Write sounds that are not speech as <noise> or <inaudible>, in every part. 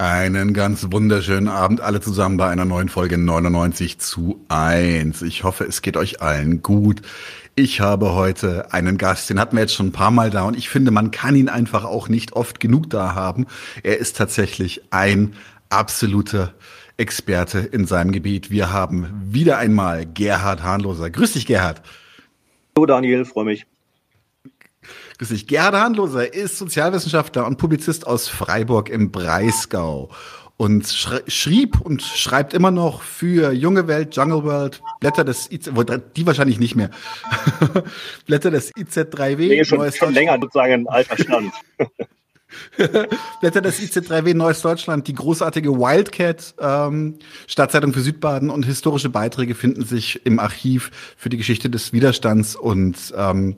Einen ganz wunderschönen Abend alle zusammen bei einer neuen Folge 99 zu 1. Ich hoffe, es geht euch allen gut. Ich habe heute einen Gast, den hatten wir jetzt schon ein paar Mal da und ich finde, man kann ihn einfach auch nicht oft genug da haben. Er ist tatsächlich ein absoluter Experte in seinem Gebiet. Wir haben wieder einmal Gerhard Hahnloser. Grüß dich, Gerhard. Hallo Daniel, freue mich. Grüß dich. Gerhard Handloser ist Sozialwissenschaftler und Publizist aus Freiburg im Breisgau und schrieb und schreibt immer noch für Junge Welt, Jungle World, Blätter des IZ, die wahrscheinlich nicht mehr. <laughs> Blätter des IZ3W. Nee, schon, schon länger sozusagen ein alter Stand. <laughs> <laughs> Blätter des IC3W Neues Deutschland, die großartige Wildcat ähm, Stadtzeitung für Südbaden und historische Beiträge finden sich im Archiv für die Geschichte des Widerstands und ähm,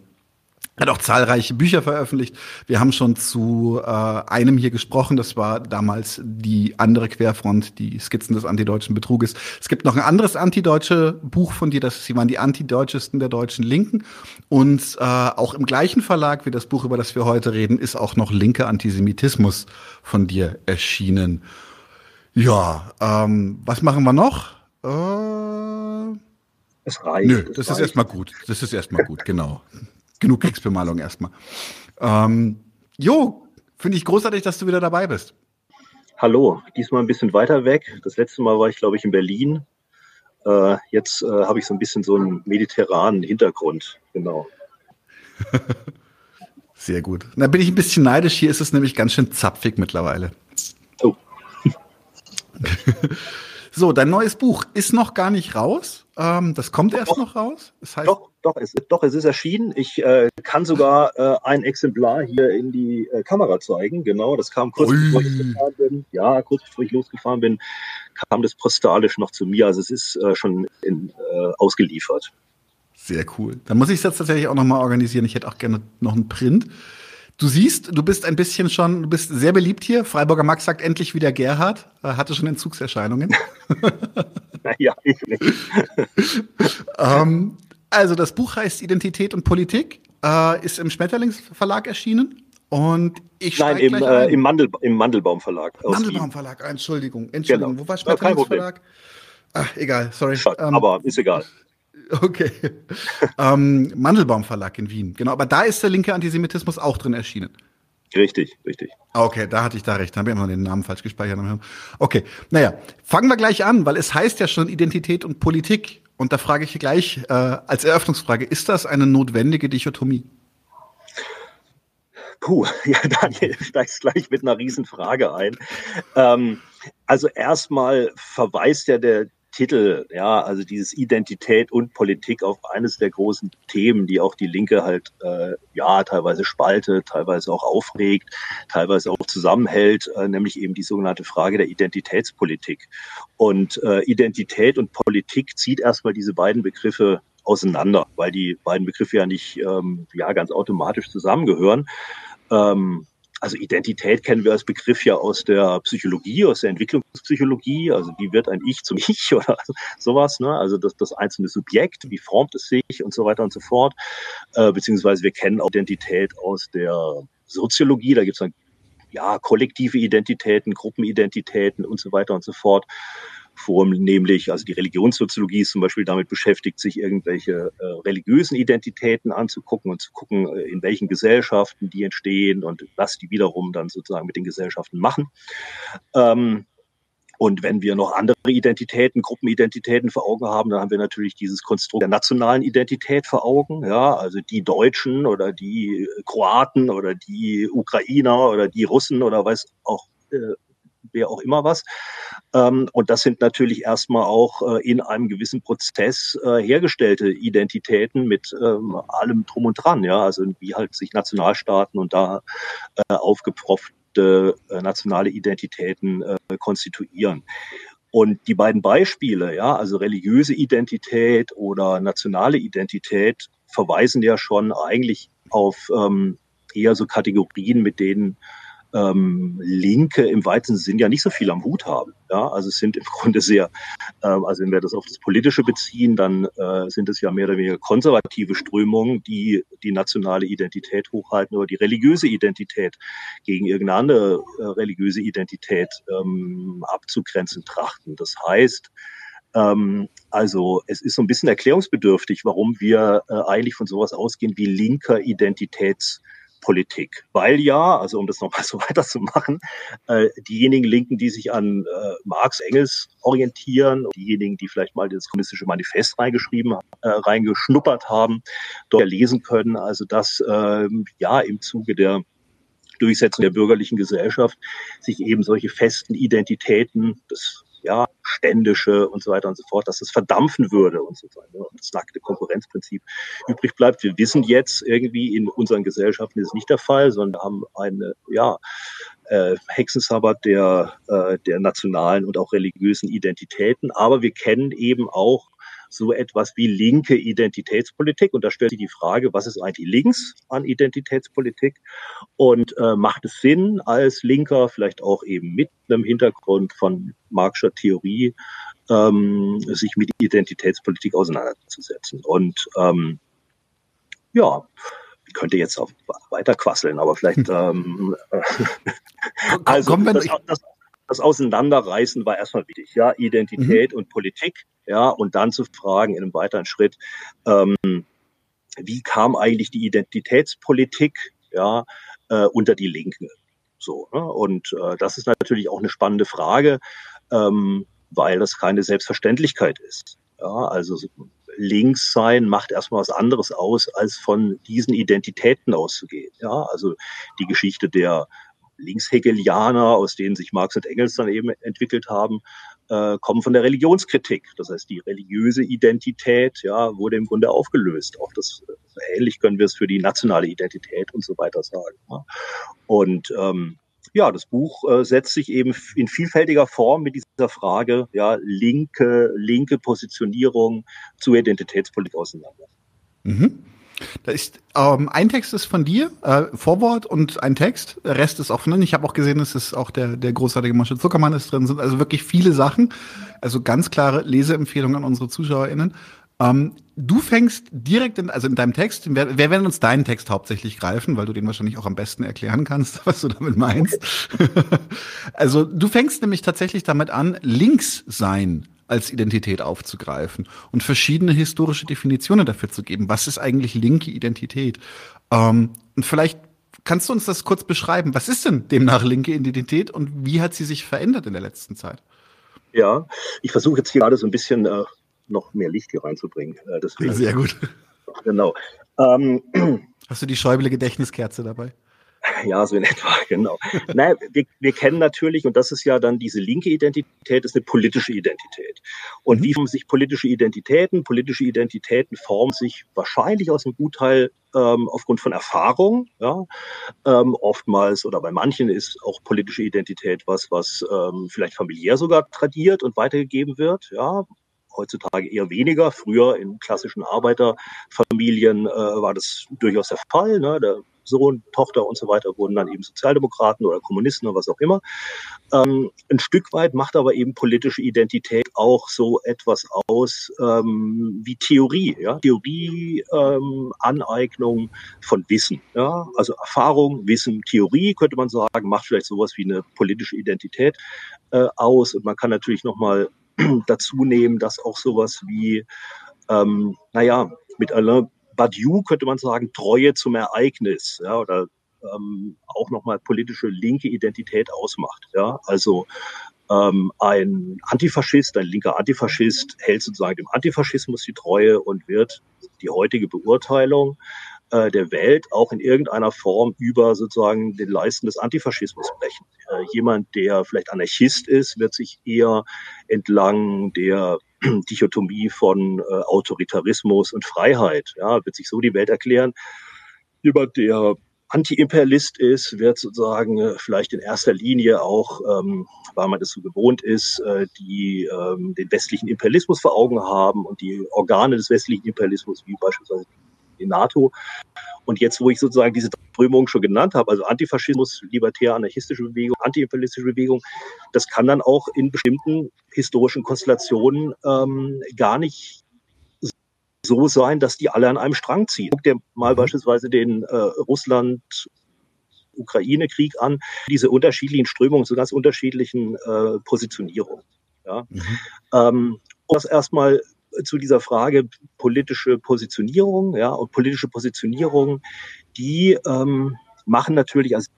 hat auch zahlreiche Bücher veröffentlicht. Wir haben schon zu äh, einem hier gesprochen, das war damals die andere Querfront, die Skizzen des antideutschen Betruges. Es gibt noch ein anderes antideutsche Buch von dir, das sie waren die antideutschesten der deutschen Linken. Und äh, auch im gleichen Verlag wie das Buch, über das wir heute reden, ist auch noch linke Antisemitismus von dir erschienen. Ja, ähm, was machen wir noch? Äh, es reicht. Nö, das reicht. ist erstmal gut. Das ist erstmal gut, genau genug Kriegsbemalung erstmal. Ähm, jo, finde ich großartig, dass du wieder dabei bist. Hallo, diesmal ein bisschen weiter weg. Das letzte Mal war ich, glaube ich, in Berlin. Äh, jetzt äh, habe ich so ein bisschen so einen mediterranen Hintergrund. Genau. <laughs> Sehr gut. Da bin ich ein bisschen neidisch. Hier ist es nämlich ganz schön zapfig mittlerweile. Oh. <laughs> so, dein neues Buch ist noch gar nicht raus. Ähm, das kommt erst doch, noch raus. Das heißt, doch, doch, es, doch, es ist erschienen. Ich äh, kann sogar äh, ein Exemplar hier in die äh, Kamera zeigen. Genau, das kam kurz Ui. bevor ich losgefahren bin. Ja, kurz bevor ich losgefahren bin, kam das postalisch noch zu mir. Also es ist äh, schon in, äh, ausgeliefert. Sehr cool. Dann muss ich es jetzt tatsächlich auch noch mal organisieren. Ich hätte auch gerne noch einen Print. Du siehst, du bist ein bisschen schon, du bist sehr beliebt hier. Freiburger Max sagt endlich wieder Gerhard. Er hatte schon Entzugserscheinungen. <laughs> naja, ich nicht. <laughs> ähm, also das Buch heißt Identität und Politik, äh, ist im Schmetterlingsverlag erschienen. Und ich Nein, im, äh, im, Mandel, im Mandelbaum Verlag. Mandelbaum Verlag, Entschuldigung. Entschuldigung. Genau. Wo war Schmetterlingsverlag? Ach, egal, sorry. Ähm, aber ist egal. <laughs> Okay. ähm, Mandelbaum Verlag in Wien. Genau, aber da ist der linke Antisemitismus auch drin erschienen. Richtig, richtig. Okay, da hatte ich da recht. Da habe ich immer den Namen falsch gespeichert. Okay, naja, fangen wir gleich an, weil es heißt ja schon Identität und Politik. Und da frage ich gleich äh, als Eröffnungsfrage, ist das eine notwendige Dichotomie? Puh, <laughs> ja, Daniel steigst gleich mit einer Riesenfrage ein. Ähm, also erstmal verweist ja der Titel, ja, also dieses Identität und Politik auf eines der großen Themen, die auch die Linke halt, äh, ja, teilweise spaltet, teilweise auch aufregt, teilweise auch zusammenhält, äh, nämlich eben die sogenannte Frage der Identitätspolitik. Und äh, Identität und Politik zieht erstmal diese beiden Begriffe auseinander, weil die beiden Begriffe ja nicht, ähm, ja, ganz automatisch zusammengehören. Ähm, also Identität kennen wir als Begriff ja aus der Psychologie, aus der Entwicklungspsychologie. Also wie wird ein Ich zum Ich <laughs> oder sowas, ne? Also das, das einzelne Subjekt, wie formt es sich und so weiter und so fort. Äh, beziehungsweise wir kennen auch Identität aus der Soziologie. Da gibt es dann ja kollektive Identitäten, Gruppenidentitäten und so weiter und so fort vornehmlich, also die Religionssoziologie ist zum Beispiel damit beschäftigt, sich irgendwelche äh, religiösen Identitäten anzugucken und zu gucken, äh, in welchen Gesellschaften die entstehen und was die wiederum dann sozusagen mit den Gesellschaften machen. Ähm, und wenn wir noch andere Identitäten, Gruppenidentitäten vor Augen haben, dann haben wir natürlich dieses Konstrukt der nationalen Identität vor Augen. Ja, also die Deutschen oder die Kroaten oder die Ukrainer oder die Russen oder weiß auch äh, wer auch immer was. Ähm, und das sind natürlich erstmal auch äh, in einem gewissen Prozess äh, hergestellte Identitäten mit ähm, allem drum und dran, ja, also wie halt sich Nationalstaaten und da äh, aufgepropfte äh, nationale Identitäten äh, konstituieren. Und die beiden Beispiele, ja, also religiöse Identität oder nationale Identität, verweisen ja schon eigentlich auf ähm, eher so Kategorien, mit denen ähm, Linke im weitesten Sinn ja nicht so viel am Hut haben. Ja, also es sind im Grunde sehr, äh, also wenn wir das auf das Politische beziehen, dann äh, sind es ja mehr oder weniger konservative Strömungen, die die nationale Identität hochhalten oder die religiöse Identität gegen irgendeine andere äh, religiöse Identität ähm, abzugrenzen trachten. Das heißt, ähm, also es ist so ein bisschen erklärungsbedürftig, warum wir äh, eigentlich von sowas ausgehen wie linker Identitäts Politik. Weil ja, also um das nochmal so <laughs> weiterzumachen, äh, diejenigen Linken, die sich an äh, Marx, Engels orientieren, diejenigen, die vielleicht mal das kommunistische Manifest reingeschrieben, äh, reingeschnuppert haben, dort lesen können, also dass äh, ja im Zuge der Durchsetzung der bürgerlichen Gesellschaft sich eben solche festen Identitäten des ja, ständische und so weiter und so fort, dass es verdampfen würde und so weiter. Ne? Und das nackte Konkurrenzprinzip übrig bleibt. Wir wissen jetzt irgendwie in unseren Gesellschaften ist es nicht der Fall, sondern haben eine, ja, äh, Hexensabbat der, äh, der nationalen und auch religiösen Identitäten. Aber wir kennen eben auch so etwas wie linke Identitätspolitik. Und da stellt sich die Frage, was ist eigentlich links an Identitätspolitik? Und äh, macht es Sinn, als Linker, vielleicht auch eben mit einem Hintergrund von Marxischer Theorie, ähm, sich mit Identitätspolitik auseinanderzusetzen? Und ähm, ja, ich könnte jetzt auch weiter quasseln, aber vielleicht. <laughs> Ähm, <laughs> also, das, das, das Auseinanderreißen war erstmal wichtig, ja, Identität mhm. und Politik, ja, und dann zu fragen in einem weiteren Schritt, ähm, wie kam eigentlich die Identitätspolitik, ja, äh, unter die Linken? So, ne? und äh, das ist natürlich auch eine spannende Frage, ähm, weil das keine Selbstverständlichkeit ist. Ja, also links sein macht erstmal was anderes aus, als von diesen Identitäten auszugehen. Ja, also die Geschichte der Linkshegelianer, aus denen sich Marx und Engels dann eben entwickelt haben, äh, kommen von der Religionskritik. Das heißt, die religiöse Identität ja, wurde im Grunde aufgelöst. Auch das äh, ähnlich können wir es für die nationale Identität und so weiter sagen. Ja. Und ähm, ja, das Buch äh, setzt sich eben in vielfältiger Form mit dieser Frage, ja, linke, linke Positionierung zur Identitätspolitik auseinander. Mhm. Da ist, ähm, ein Text ist von dir, äh, Vorwort und ein Text. Der Rest ist auch von drin. Ich habe auch gesehen, es ist auch der, der großartige Mosche Zuckermann ist drin. Sind also wirklich viele Sachen. Also ganz klare Leseempfehlungen an unsere ZuschauerInnen. Ähm, du fängst direkt in, also in deinem Text, wer, wer werden uns deinen Text hauptsächlich greifen, weil du den wahrscheinlich auch am besten erklären kannst, <laughs> was du damit meinst. <laughs> also du fängst nämlich tatsächlich damit an, links sein als Identität aufzugreifen und verschiedene historische Definitionen dafür zu geben. Was ist eigentlich linke Identität? Ähm, und vielleicht kannst du uns das kurz beschreiben. Was ist denn demnach linke Identität und wie hat sie sich verändert in der letzten Zeit? Ja, ich versuche jetzt hier gerade so ein bisschen äh, noch mehr Licht hier reinzubringen. Äh, deswegen. Sehr gut. Genau. Ähm, Hast du die Schäuble Gedächtniskerze dabei? <laughs> Ja, so in etwa, <laughs> genau. naja, wir, wir kennen natürlich, und das ist ja dann diese linke Identität, ist eine politische Identität. Und mhm. wie formen sich politische Identitäten? Politische Identitäten formen sich wahrscheinlich aus einem Gutteil ähm, aufgrund von Erfahrung. Ja? Ähm, oftmals oder bei manchen ist auch politische Identität was, was ähm, vielleicht familiär sogar tradiert und weitergegeben wird. Ja? heutzutage eher weniger. Früher in klassischen Arbeiterfamilien äh, war das durchaus der Fall. Ne? Der Sohn, Tochter und so weiter wurden dann eben Sozialdemokraten oder Kommunisten oder was auch immer. Ähm, ein Stück weit macht aber eben politische Identität auch so etwas aus ähm, wie Theorie, ja, Theorie, ähm, Aneignung von Wissen, ja, also Erfahrung, Wissen, Theorie könnte man sagen, macht vielleicht sowas wie eine politische Identität äh, aus. Und man kann natürlich noch mal <clears throat> dazu nehmen, dass auch sowas wie, ähm, naja, mit Alain Badiou könnte man sagen, Treue zum Ereignis, ja, oder ähm, auch nochmal politische linke Identität ausmacht. Ja, also ähm, ein Antifaschist, ein linker Antifaschist hält sozusagen dem Antifaschismus die Treue und wird die heutige Beurteilung äh, der Welt auch in irgendeiner Form über sozusagen den Leisten des Antifaschismus brechen. Äh, jemand, der vielleicht Anarchist ist, wird sich eher entlang der <clears throat> Dichotomie von äh, Autoritarismus und Freiheit, ja, wird sich so die Welt erklären. Jemand, der Anti-Imperialist ist, wird sozusagen äh, vielleicht in erster Linie auch, ähm, weil man das so gewohnt ist, äh, die ähm, den westlichen Imperialismus vor Augen haben und die Organe des westlichen Imperialismus, wie beispielsweise die NATO. Und jetzt, wo ich sozusagen diese Strömungen schon genannt habe, also Antifaschismus, libertär-anarchistische Bewegung, antiimperialistische Bewegung, das kann dann auch in bestimmten historischen Konstellationen ähm, gar nicht so sein, dass die alle an einem Strang ziehen. Guck dir mal beispielsweise den äh, Russland Ukraine-Krieg an, diese unterschiedlichen Strömungen zu ganz unterschiedlichen äh, Positionierungen. Ja? Mhm. Ähm, das erstmal zu dieser Frage politische Positionierung, ja, und politische Positionierung, die ähm, machen natürlich, also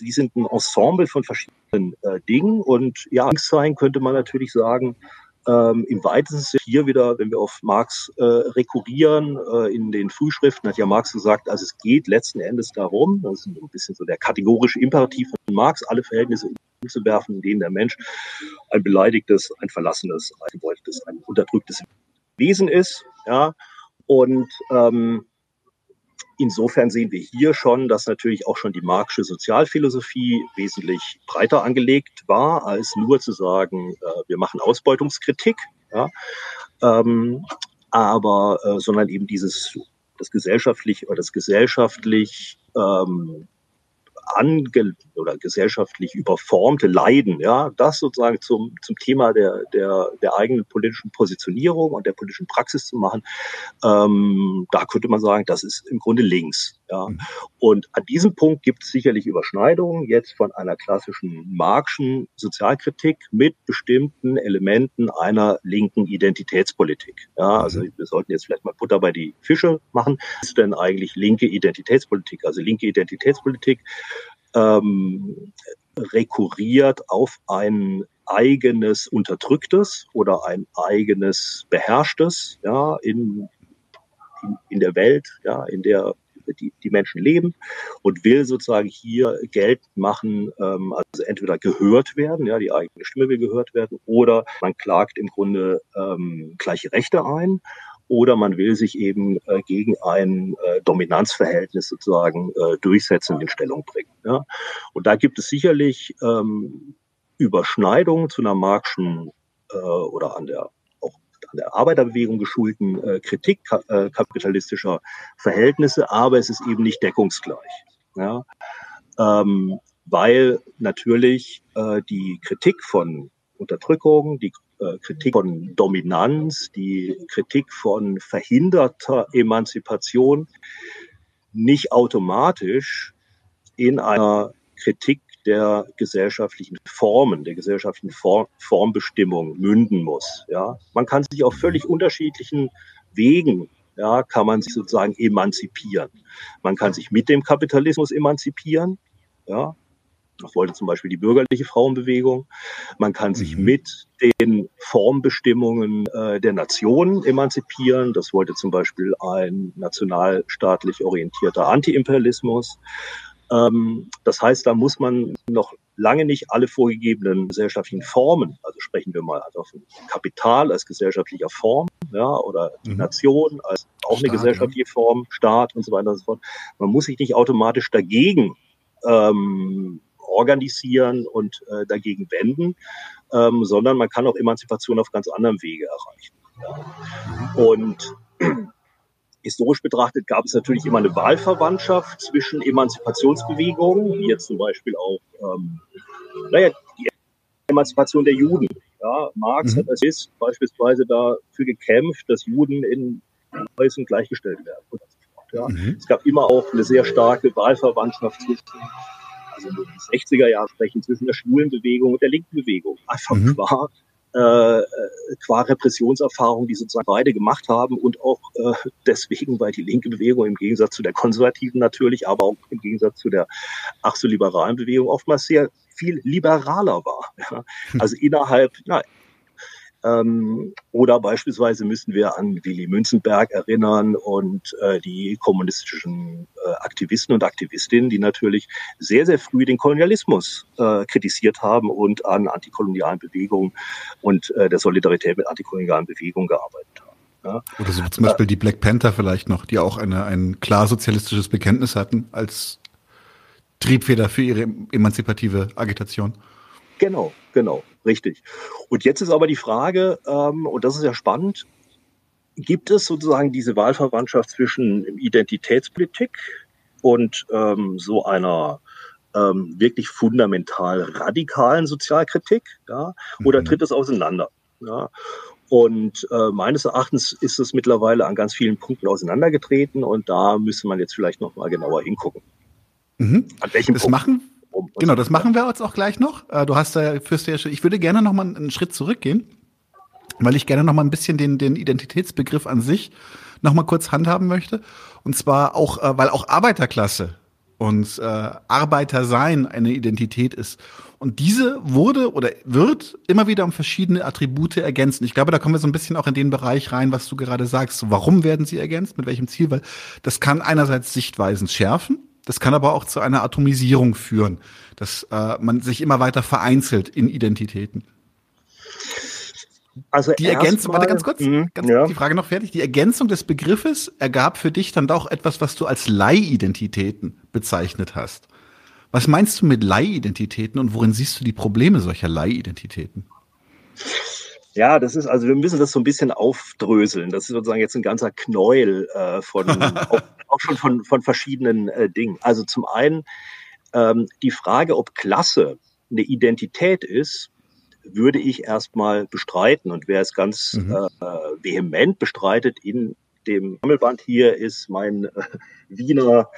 die sind ein Ensemble von verschiedenen äh, Dingen und ja, sein könnte man natürlich sagen, ähm, Im weitesten Sinne hier wieder, wenn wir auf Marx äh, rekurrieren, äh, in den Frühschriften hat ja Marx gesagt, also es geht letzten Endes darum, das ist ein bisschen so der kategorische Imperativ von Marx, alle Verhältnisse umzuwerfen, in denen der Mensch ein beleidigtes, ein verlassenes, ein gebeutetes, ein unterdrücktes Wesen ist. Ja, und ähm, Insofern sehen wir hier schon, dass natürlich auch schon die Marxische Sozialphilosophie wesentlich breiter angelegt war, als nur zu sagen, äh, wir machen Ausbeutungskritik, ja, ähm, aber äh, sondern eben dieses das gesellschaftlich oder das gesellschaftlich ähm, ange oder gesellschaftlich überformte Leiden, ja, das sozusagen zum, zum Thema der, der, der eigenen politischen Positionierung und der politischen Praxis zu machen, ähm, da könnte man sagen, das ist im Grunde links. Ja. Mhm. Und an diesem Punkt gibt es sicherlich Überschneidungen jetzt von einer klassischen Marxischen Sozialkritik mit bestimmten Elementen einer linken Identitätspolitik. Ja, also mhm. wir sollten jetzt vielleicht mal Butter bei die Fische machen. Was ist denn eigentlich linke Identitätspolitik? Also linke Identitätspolitik ähm, rekurriert auf ein eigenes Unterdrücktes oder ein eigenes Beherrschtes ja, in, in, in der Welt, ja, in der die, die Menschen leben und will sozusagen hier Geld machen, ähm, also entweder gehört werden, ja, die eigene Stimme will gehört werden, oder man klagt im Grunde ähm, gleiche Rechte ein oder man will sich eben äh, gegen ein äh, Dominanzverhältnis sozusagen äh, durchsetzen und in Stellung bringen. Ja? Und da gibt es sicherlich ähm, Überschneidungen zu einer Marxischen äh, oder an der Arbeiterbewegung geschulten äh, Kritik äh, kapitalistischer Verhältnisse, aber es ist eben nicht deckungsgleich. Ja? Ähm, weil natürlich äh, die Kritik von Unterdrückung, die äh, Kritik von Dominanz, die Kritik von verhinderter Emanzipation nicht automatisch in einer Kritik der gesellschaftlichen Formen, der gesellschaftlichen Form, Formbestimmung münden muss. Ja, man kann sich auf völlig unterschiedlichen Wegen ja, kann man sich sozusagen emanzipieren. Man kann sich mit dem Kapitalismus emanzipieren, ja, das wollte zum Beispiel die bürgerliche Frauenbewegung. Man kann sich mhm. mit den Formbestimmungen äh, der Nation emanzipieren. Das wollte zum Beispiel ein nationalstaatlich orientierter Antiimperialismus. Ähm, das heißt, da muss man noch lange nicht alle vorgegebenen gesellschaftlichen Formen, also sprechen wir mal also von Kapital als gesellschaftlicher Form, ja, oder mhm. Nation als auch Staat, eine gesellschaftliche ja. Form, Staat und so weiter und so fort. Man muss sich nicht automatisch dagegen ähm, organisieren und äh, dagegen wenden, ähm, sondern man kann auch Emanzipation auf ganz anderem Wege erreichen. Ja. Und historisch betrachtet gab es natürlich immer eine Wahlverwandtschaft zwischen Emanzipationsbewegungen, wie jetzt zum Beispiel auch ähm, naja, die Emanzipation der Juden. Ja, Marx mhm. hat als ist beispielsweise dafür gekämpft, dass Juden in Preußen gleichgestellt werden. Ja. Mhm. Es gab immer auch eine sehr starke Wahlverwandtschaft zwischen also die 60er Jahre sprechen, zwischen der schwulen Bewegung und der linken Bewegung. Einfach mhm. qua, äh, qua Repressionserfahrung, die sozusagen beide gemacht haben und auch äh, <laughs> deswegen, weil die linke Bewegung im Gegensatz zu der konservativen natürlich, aber auch im Gegensatz zu der ach so liberalen Bewegung oftmals sehr viel liberaler war. Ja. <laughs> Also innerhalb, na, ähm, oder beispielsweise müssen wir an Willy Münzenberg erinnern und äh, die kommunistischen äh, Aktivisten und Aktivistinnen, die natürlich sehr, sehr früh den Kolonialismus äh, kritisiert haben und an antikolonialen Bewegungen und äh, der Solidarität mit antikolonialen Bewegungen gearbeitet haben. Ja. Oder so zum Beispiel die Black Panther vielleicht noch, die auch eine, ein klar sozialistisches Bekenntnis hatten als Triebfeder für ihre emanzipative Agitation. Genau, genau, richtig. Und jetzt ist aber die Frage, ähm, und das ist ja spannend, gibt es sozusagen diese Wahlverwandtschaft zwischen Identitätspolitik und ähm, so einer ähm, wirklich fundamental radikalen Sozialkritik, ja, oder mhm. tritt es auseinander? Ja? Und äh, meines Erachtens ist es mittlerweile an ganz vielen Punkten auseinandergetreten und da müsste man jetzt vielleicht noch mal genauer hingucken. Mhm. An welchem das Punkt? machen Genau, das machen wir jetzt auch gleich noch. Äh, du hast da fürs ja ich würde gerne noch mal einen Schritt zurückgehen, weil ich gerne noch mal ein bisschen den, den Identitätsbegriff an sich noch mal kurz handhaben möchte. Und zwar auch, äh, weil auch Arbeiterklasse und äh, Arbeiter sein eine Identität ist. Und diese wurde oder wird immer wieder um verschiedene Attribute ergänzt. Ich glaube, da kommen wir so ein bisschen auch in den Bereich rein, was du gerade sagst. Warum werden sie ergänzt? Mit welchem Ziel? Weil das kann einerseits Sichtweisen schärfen, das kann aber auch zu einer Atomisierung führen, dass äh, man sich immer weiter vereinzelt in Identitäten. Also die Ergänzung, warte ganz kurz, mh, ganz ja. die Frage noch fertig. Die Ergänzung des Begriffes ergab für dich dann doch etwas, was du als Leihidentitäten bezeichnet hast. Was meinst du mit Leihidentitäten und worin siehst du die Probleme solcher Leihidentitäten? Ja, das ist, also wir müssen das so ein bisschen aufdröseln. Das ist sozusagen jetzt ein ganzer Knäuel äh, von, <laughs> auch, auch, schon von, von verschiedenen äh, Dingen. Also zum einen ähm, die Frage, ob Klasse eine Identität ist, würde ich erstmal bestreiten. Und wer es ganz mhm. äh, vehement bestreitet in dem Sammelband hier ist mein äh, Wiener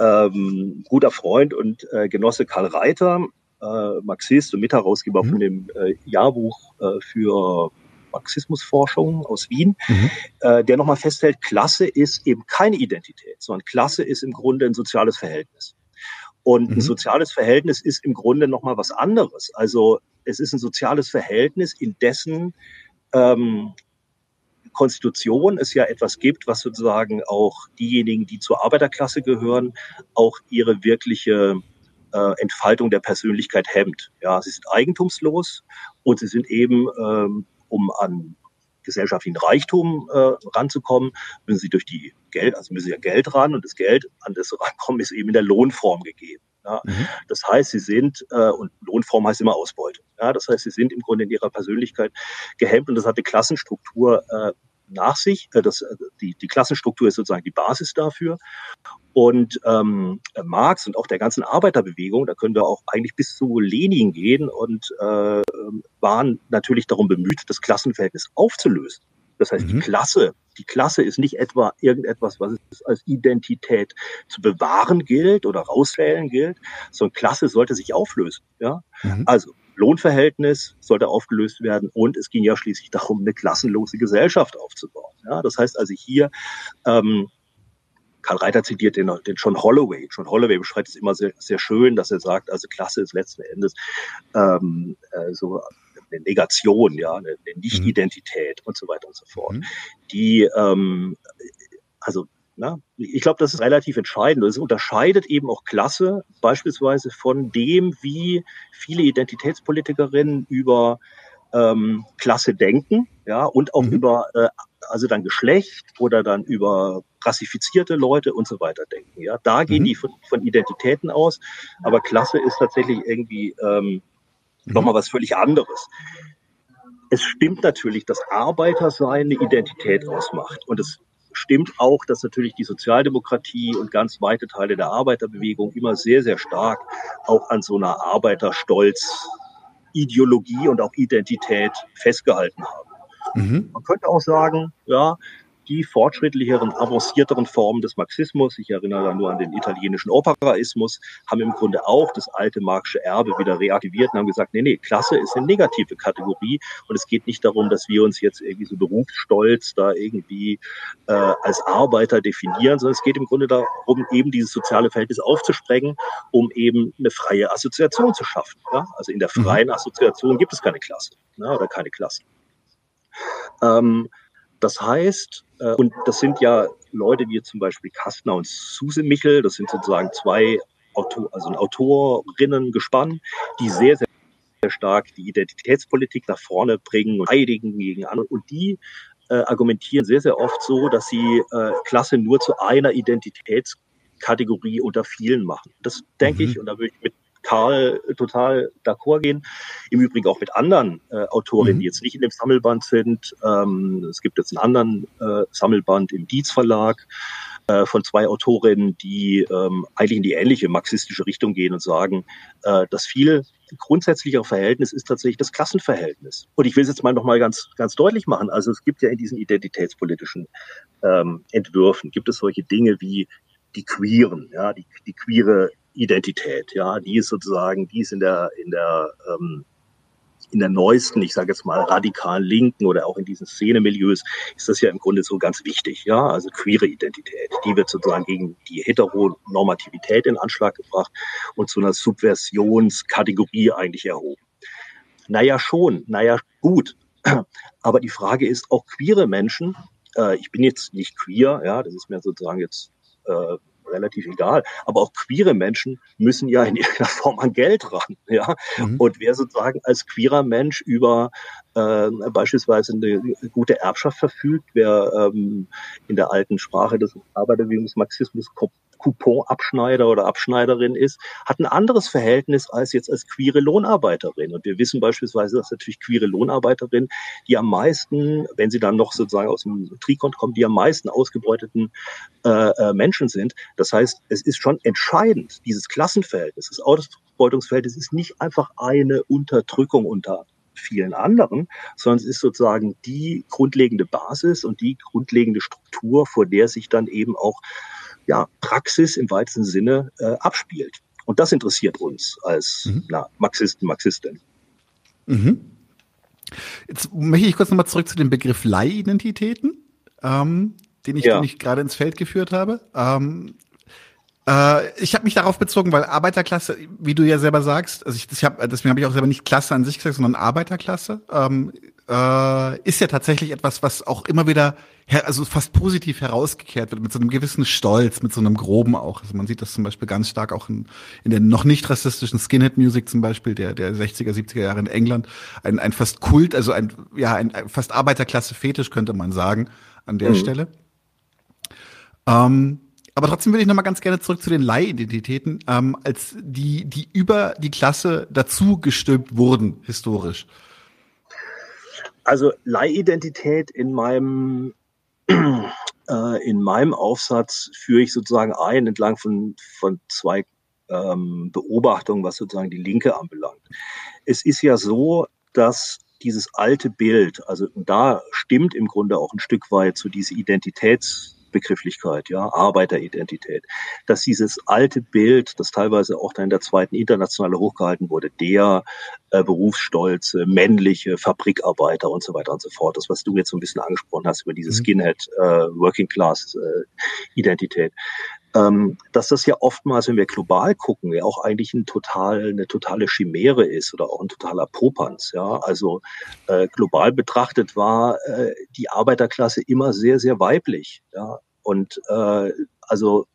ähm, guter Freund und äh, Genosse Karl Reiter, äh, Marxist und Mitherausgeber mhm. von dem äh, Jahrbuch äh, für Marxismusforschung aus Wien, mhm. äh, der nochmal festhält, Klasse ist eben keine Identität, sondern Klasse ist im Grunde ein soziales Verhältnis. Und mhm. ein soziales Verhältnis ist im Grunde nochmal was anderes. Also es ist ein soziales Verhältnis, in dessen ähm, Konstitution es ja etwas gibt, was sozusagen auch diejenigen, die zur Arbeiterklasse gehören, auch ihre wirkliche äh, Entfaltung der Persönlichkeit hemmt. Ja, sie sind eigentumslos und sie sind eben, ähm, um an gesellschaftlichen Reichtum äh, ranzukommen, müssen sie durch die Geld, also müssen sie ja Geld ran und das Geld, an das rankommen, ist eben in der Lohnform gegeben. Ja. Mhm. Das heißt, sie sind, äh, und Lohnform heißt immer Ausbeute. Ja, das heißt, sie sind im Grunde in ihrer Persönlichkeit gehemmt und das hat eine Klassenstruktur äh, nach sich. Äh, das, äh, die, die Klassenstruktur ist sozusagen die Basis dafür. Und ähm, Marx und auch der ganzen Arbeiterbewegung, da können wir auch eigentlich bis zu Lenin gehen und äh, waren natürlich darum bemüht, das Klassenverhältnis aufzulösen. Das heißt, mhm. die Klasse, die Klasse ist nicht etwa irgendetwas, was es als Identität zu bewahren gilt oder rauswählen gilt, sondern Klasse sollte sich auflösen. Ja, mhm. also Lohnverhältnis sollte aufgelöst werden und es ging ja schließlich darum, eine klassenlose Gesellschaft aufzubauen. Ja, das heißt also hier ähm, Karl Reiter zitiert den, den John Holloway. John Holloway beschreibt es immer sehr, sehr schön, dass er sagt, also Klasse ist letzten Endes ähm, äh, so eine Negation, ja, eine, eine Nicht-Identität mhm. und so weiter und so fort. Mhm. Die, ähm, also na, ich glaube, das ist relativ entscheidend. Es unterscheidet eben auch Klasse beispielsweise von dem, wie viele Identitätspolitikerinnen über ähm, Klasse denken, ja, und auch mhm. über äh, also dann Geschlecht oder dann über rassifizierte Leute und so weiter denken. Ja, da gehen mhm. die von, von, Identitäten aus, aber Klasse ist tatsächlich irgendwie ähm, mhm. nochmal was völlig anderes. Es stimmt natürlich, dass Arbeitersein eine Identität ausmacht und es stimmt auch, dass natürlich die Sozialdemokratie und ganz weite Teile der Arbeiterbewegung immer sehr, sehr stark auch an so einer Arbeiterstolz Ideologie und auch Identität festgehalten haben. Mhm. Man könnte auch sagen, ja, die fortschrittlicheren, avancierteren Formen des Marxismus, ich erinnere da nur an den italienischen Operaismus, haben im Grunde auch das alte marxische Erbe wieder reaktiviert und haben gesagt, nee, nee, Klasse ist eine negative Kategorie und es geht nicht darum, dass wir uns jetzt irgendwie so berufsstolz da irgendwie äh, als Arbeiter definieren, sondern es geht im Grunde darum, eben dieses soziale Verhältnis aufzusprengen, um eben eine freie Assoziation zu schaffen. Ja? Also in der mhm. freien Assoziation gibt es keine Klasse ne? oder keine Klassen. Ähm, das heißt, äh, und das sind ja Leute wie zum Beispiel Kastner und Suse Michel, das sind sozusagen zwei Autor, also Autorinnen gespannt, die sehr, sehr sehr stark die Identitätspolitik nach vorne bringen und heiligen gegen andere. Und die äh, argumentieren sehr, sehr oft so, dass sie äh, Klasse nur zu einer Identitätskategorie unter vielen machen. Das denke mhm. ich, und da würde ich mit Karl total d'accord gehen. Im Übrigen auch mit anderen äh, Autorinnen, mhm. die jetzt nicht in dem Sammelband sind. Ähm, es gibt jetzt einen anderen äh, Sammelband im Dietz Verlag äh, von zwei Autorinnen, die ähm, eigentlich in die ähnliche marxistische Richtung gehen und sagen, äh, dass viel grundsätzlichere Verhältnis ist tatsächlich das Klassenverhältnis. Und ich will es jetzt mal nochmal ganz, ganz deutlich machen. Also es gibt ja in diesen identitätspolitischen ähm, Entwürfen, gibt es solche Dinge wie die Queeren, ja, die, die queere Identität, ja, die ist sozusagen, die ist in der, in der ähm, in der neuesten, ich sage jetzt mal radikalen Linken oder auch in diesen Szenemilieus ist das ja im Grunde so ganz wichtig, ja, also queere Identität, die wird sozusagen gegen die Heteronormativität in Anschlag gebracht und zu einer Subversionskategorie eigentlich erhoben. Naja, schon, naja, gut. <clears throat> Aber die Frage ist, auch queere Menschen, äh, ich bin jetzt nicht queer, ja, das ist mir sozusagen jetzt äh, relativ egal. Aber auch queere Menschen müssen ja in irgendeiner Form an Geld ran. Ja? Mhm. Und wer sozusagen als queerer Mensch über äh, beispielsweise eine gute Erbschaft verfügt, wer ähm, in der alten Sprache des Arbeiterbewegungsmarxismus Couponabschneider oder Abschneiderin ist, hat ein anderes Verhältnis als jetzt als queere Lohnarbeiterin. Und wir wissen beispielsweise, dass natürlich queere Lohnarbeiterinnen, die am meisten, wenn sie dann noch sozusagen aus dem Trikon kommen, die am meisten ausgebeuteten äh, äh, Menschen sind. Das heißt, es ist schon entscheidend, dieses Klassenverhältnis, das Ausbeutungsverhältnis ist nicht einfach eine Unterdrückung unter vielen anderen, sondern es ist sozusagen die grundlegende Basis und die grundlegende Struktur, vor der sich dann eben auch ja, Praxis im weitesten Sinne äh, abspielt. Und das interessiert uns als mhm. na, Marxisten, Marxistin. Mhm. Jetzt möchte ich kurz nochmal zurück zu dem Begriff Leihidentitäten, ähm, den ich, ja. ich gerade ins Feld geführt habe. Ähm, äh, ich habe mich darauf bezogen, weil Arbeiterklasse, wie du ja selber sagst, also ich, ich hab, deswegen habe ich auch selber nicht Klasse an sich gesagt, sondern Arbeiterklasse, ähm, äh, ist ja tatsächlich etwas, was auch immer wieder, also fast positiv herausgekehrt wird, mit so einem gewissen Stolz, mit so einem groben auch. Also man sieht das zum Beispiel ganz stark auch in, in der noch nicht rassistischen Skinhead-Music zum Beispiel, der, der 60er, 70er Jahre in England. Ein, ein fast Kult, also ein, ja, ein, ein fast Arbeiterklasse-Fetisch könnte man sagen, an der mhm. Stelle. Ähm, aber trotzdem will ich noch mal ganz gerne zurück zu den Leihidentitäten, ähm, als die, die über die Klasse dazu gestülpt wurden, historisch. Also Leihidentität in meinem <clears throat> äh, in meinem Aufsatz führe ich sozusagen ein entlang von, von zwei ähm, Beobachtungen, was sozusagen die Linke anbelangt. Es ist ja so, dass dieses alte Bild, also da stimmt im Grunde auch ein Stück weit so diese Identitäts Begrifflichkeit, ja, Arbeiteridentität, dass dieses alte Bild, das teilweise auch dann in der zweiten Internationale hochgehalten wurde, der äh, berufsstolze, männliche Fabrikarbeiter und so weiter und so fort, das, was du jetzt so ein bisschen angesprochen hast über diese mhm. Skinhead äh, Working Class äh, Identität, ähm, dass das ja oftmals, wenn wir global gucken, ja auch eigentlich ein total, eine totale Chimäre ist oder auch ein totaler Popanz. Ja, also äh, global betrachtet war äh, die Arbeiterklasse immer sehr, sehr weiblich. Ja, und äh, also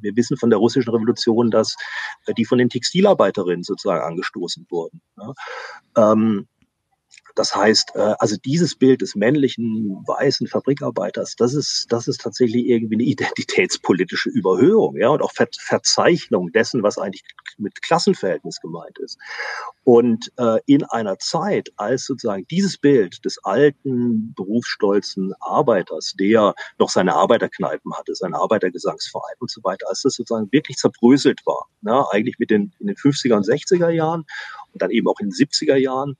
wir wissen von der russischen Revolution, dass äh, die von den Textilarbeiterinnen sozusagen angestoßen wurden. Ja. Ähm, das heißt, äh, also dieses Bild des männlichen weißen Fabrikarbeiters, das ist, das ist tatsächlich irgendwie eine <laughs> identitätspolitische Überhöhung, ja, und auch Ver Verzeichnung dessen, was eigentlich mit Klassenverhältnis gemeint ist. Und äh, in einer Zeit, als sozusagen dieses Bild des alten, berufsstolzen Arbeiters, der noch seine Arbeiterkneipen hatte, seinen Arbeitergesangsverein und so weiter, als das sozusagen wirklich zerbröselt war, ne, eigentlich mit den, in den 50er und 60er Jahren und dann eben auch in den 70er Jahren,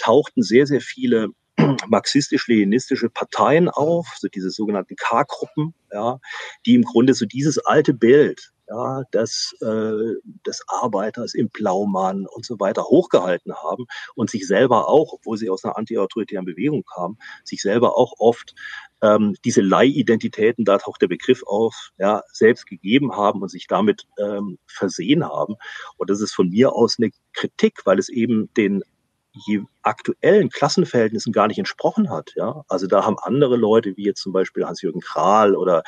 tauchten sehr, sehr viele <clears throat> marxistisch-leninistische Parteien auf, so diese sogenannten K-Gruppen, ja, die im Grunde so dieses alte Bild ja, des, äh, des Arbeiters im Blaumann und so weiter hochgehalten haben und sich selber auch, obwohl sie aus einer antiautoritären Bewegung kamen, sich selber auch oft ähm, diese Leihidentitäten, da taucht der Begriff auf, ja, selbst gegeben haben und sich damit ähm, versehen haben. Und das ist von mir aus eine Kritik, weil es eben den aktuellen Klassenverhältnissen gar nicht entsprochen hat. Ja? Also da haben andere Leute, wie jetzt zum Beispiel Hans-Jürgen Kral oder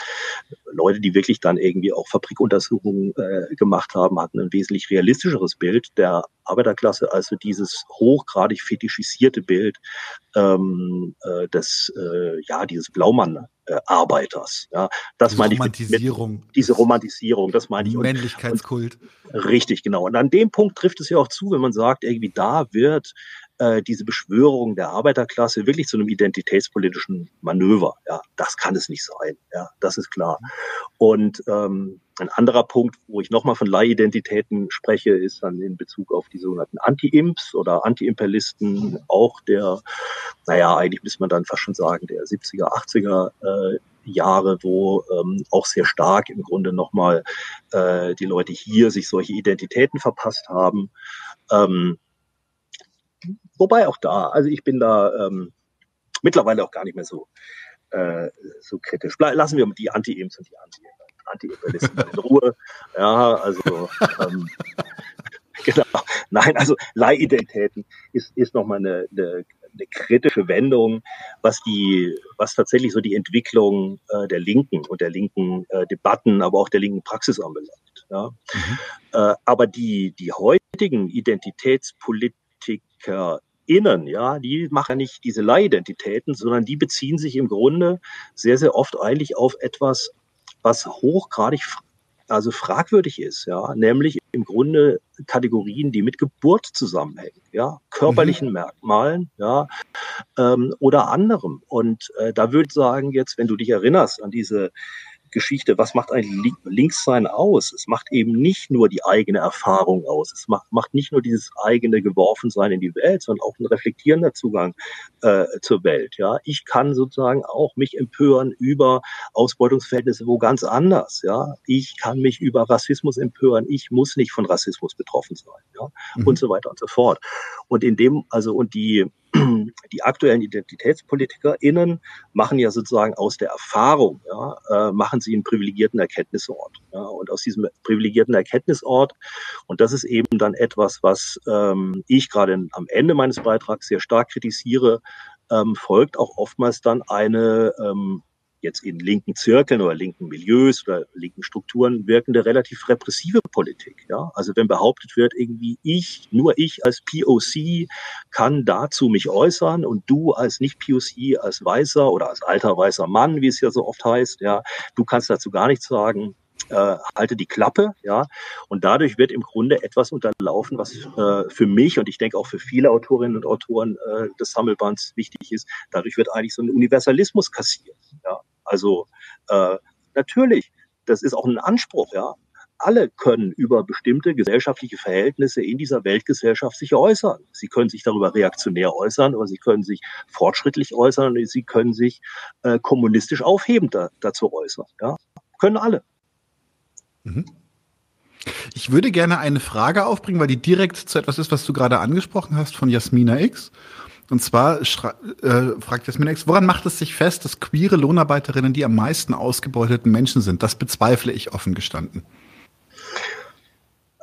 Leute, die wirklich dann irgendwie auch Fabrikuntersuchungen äh, gemacht haben, hatten ein wesentlich realistischeres Bild der Arbeiterklasse, also dieses hochgradig fetischisierte Bild ähm, äh, des, äh, ja, dieses Blaumann äh, Arbeiters. Ja, das diese meine ich Romantisierung. Mit, mit, diese Romantisierung, das meine ich. Männlichkeitskult. Und, richtig, genau. Und an dem Punkt trifft es ja auch zu, wenn man sagt, irgendwie da wird äh, diese Beschwörung der Arbeiterklasse wirklich zu einem identitätspolitischen Manöver. Ja, das kann es nicht sein. Ja, das ist klar. Und ähm, ein anderer Punkt, wo ich nochmal von Leihidentitäten spreche, ist dann in Bezug auf die sogenannten Anti-Imps oder Anti-Imperialisten, auch der, naja, eigentlich müsste man dann fast schon sagen, der 70er, 80er äh, Jahre, wo ähm, auch sehr stark im Grunde nochmal äh, die Leute hier sich solche Identitäten verpasst haben. Ähm, wobei auch da, also ich bin da ähm, mittlerweile auch gar nicht mehr so, äh, so kritisch. Lassen wir die Anti-Imps und die Anti Anti-Imperialisten in <laughs> Ruhe. Ja, also ähm, genau. Nein, also Leihidentitäten ist, ist nochmal eine, eine, eine kritische Wendung, was die, was tatsächlich so die Entwicklung äh, der Linken und der linken äh, Debatten, aber auch der linken Praxis anbelangt. Ja. Mhm. Äh, aber die, die heutigen Identitätspolitiker innen, ja, die machen nicht diese Leihidentitäten, sondern die beziehen sich im Grunde sehr, sehr oft eigentlich auf etwas was hochgradig also fragwürdig ist, ja, nämlich im Grunde Kategorien, die mit Geburt zusammenhängen, ja, körperlichen mhm. Merkmalen, ja, ähm, oder anderem. Und äh, da würde ich sagen, jetzt, wenn du dich erinnerst an diese Geschichte, was macht ein Linkssein aus? Es macht eben nicht nur die eigene Erfahrung aus. Es macht, macht nicht nur dieses eigene Geworfensein in die Welt, sondern auch ein reflektierender Zugang äh, zur Welt. Ja, ich kann sozusagen auch mich empören über Ausbeutungsverhältnisse wo ganz anders. Ja, ich kann mich über Rassismus empören. Ich muss nicht von Rassismus betroffen sein. Ja, mhm. und so weiter und so fort. Und in dem, also, und die, die aktuellen IdentitätspolitikerInnen machen ja sozusagen aus der Erfahrung, ja, äh, machen sie einen privilegierten Erkenntnisort. Ja, und aus diesem privilegierten Erkenntnisort, und das ist eben dann etwas, was ähm, ich gerade am Ende meines Beitrags sehr stark kritisiere, ähm, folgt auch oftmals dann eine ähm, jetzt in linken Zirkeln oder linken Milieus oder linken Strukturen wirkende relativ repressive Politik. Ja? Also wenn behauptet wird, irgendwie ich, nur ich als POC kann dazu mich äußern und du als Nicht-POC, als weißer oder als alter weißer Mann, wie es ja so oft heißt, ja, du kannst dazu gar nichts sagen, äh, halte die Klappe, ja. Und dadurch wird im Grunde etwas unterlaufen, was äh, für mich und ich denke auch für viele Autorinnen und Autoren äh, des Sammelbands wichtig ist. Dadurch wird eigentlich so ein Universalismus kassiert, ja. Also äh, natürlich, das ist auch ein Anspruch, ja. Alle können über bestimmte gesellschaftliche Verhältnisse in dieser Weltgesellschaft sich äußern. Sie können sich darüber reaktionär äußern, oder sie können sich fortschrittlich äußern, und sie können sich äh, kommunistisch aufhebend da, dazu äußern. Ja? Können alle. Mhm. Ich würde gerne eine Frage aufbringen, weil die direkt zu etwas ist, was du gerade angesprochen hast von Jasmina X. Und zwar äh, fragt Jasmin X, woran macht es sich fest, dass queere Lohnarbeiterinnen die am meisten ausgebeuteten Menschen sind? Das bezweifle ich offen gestanden.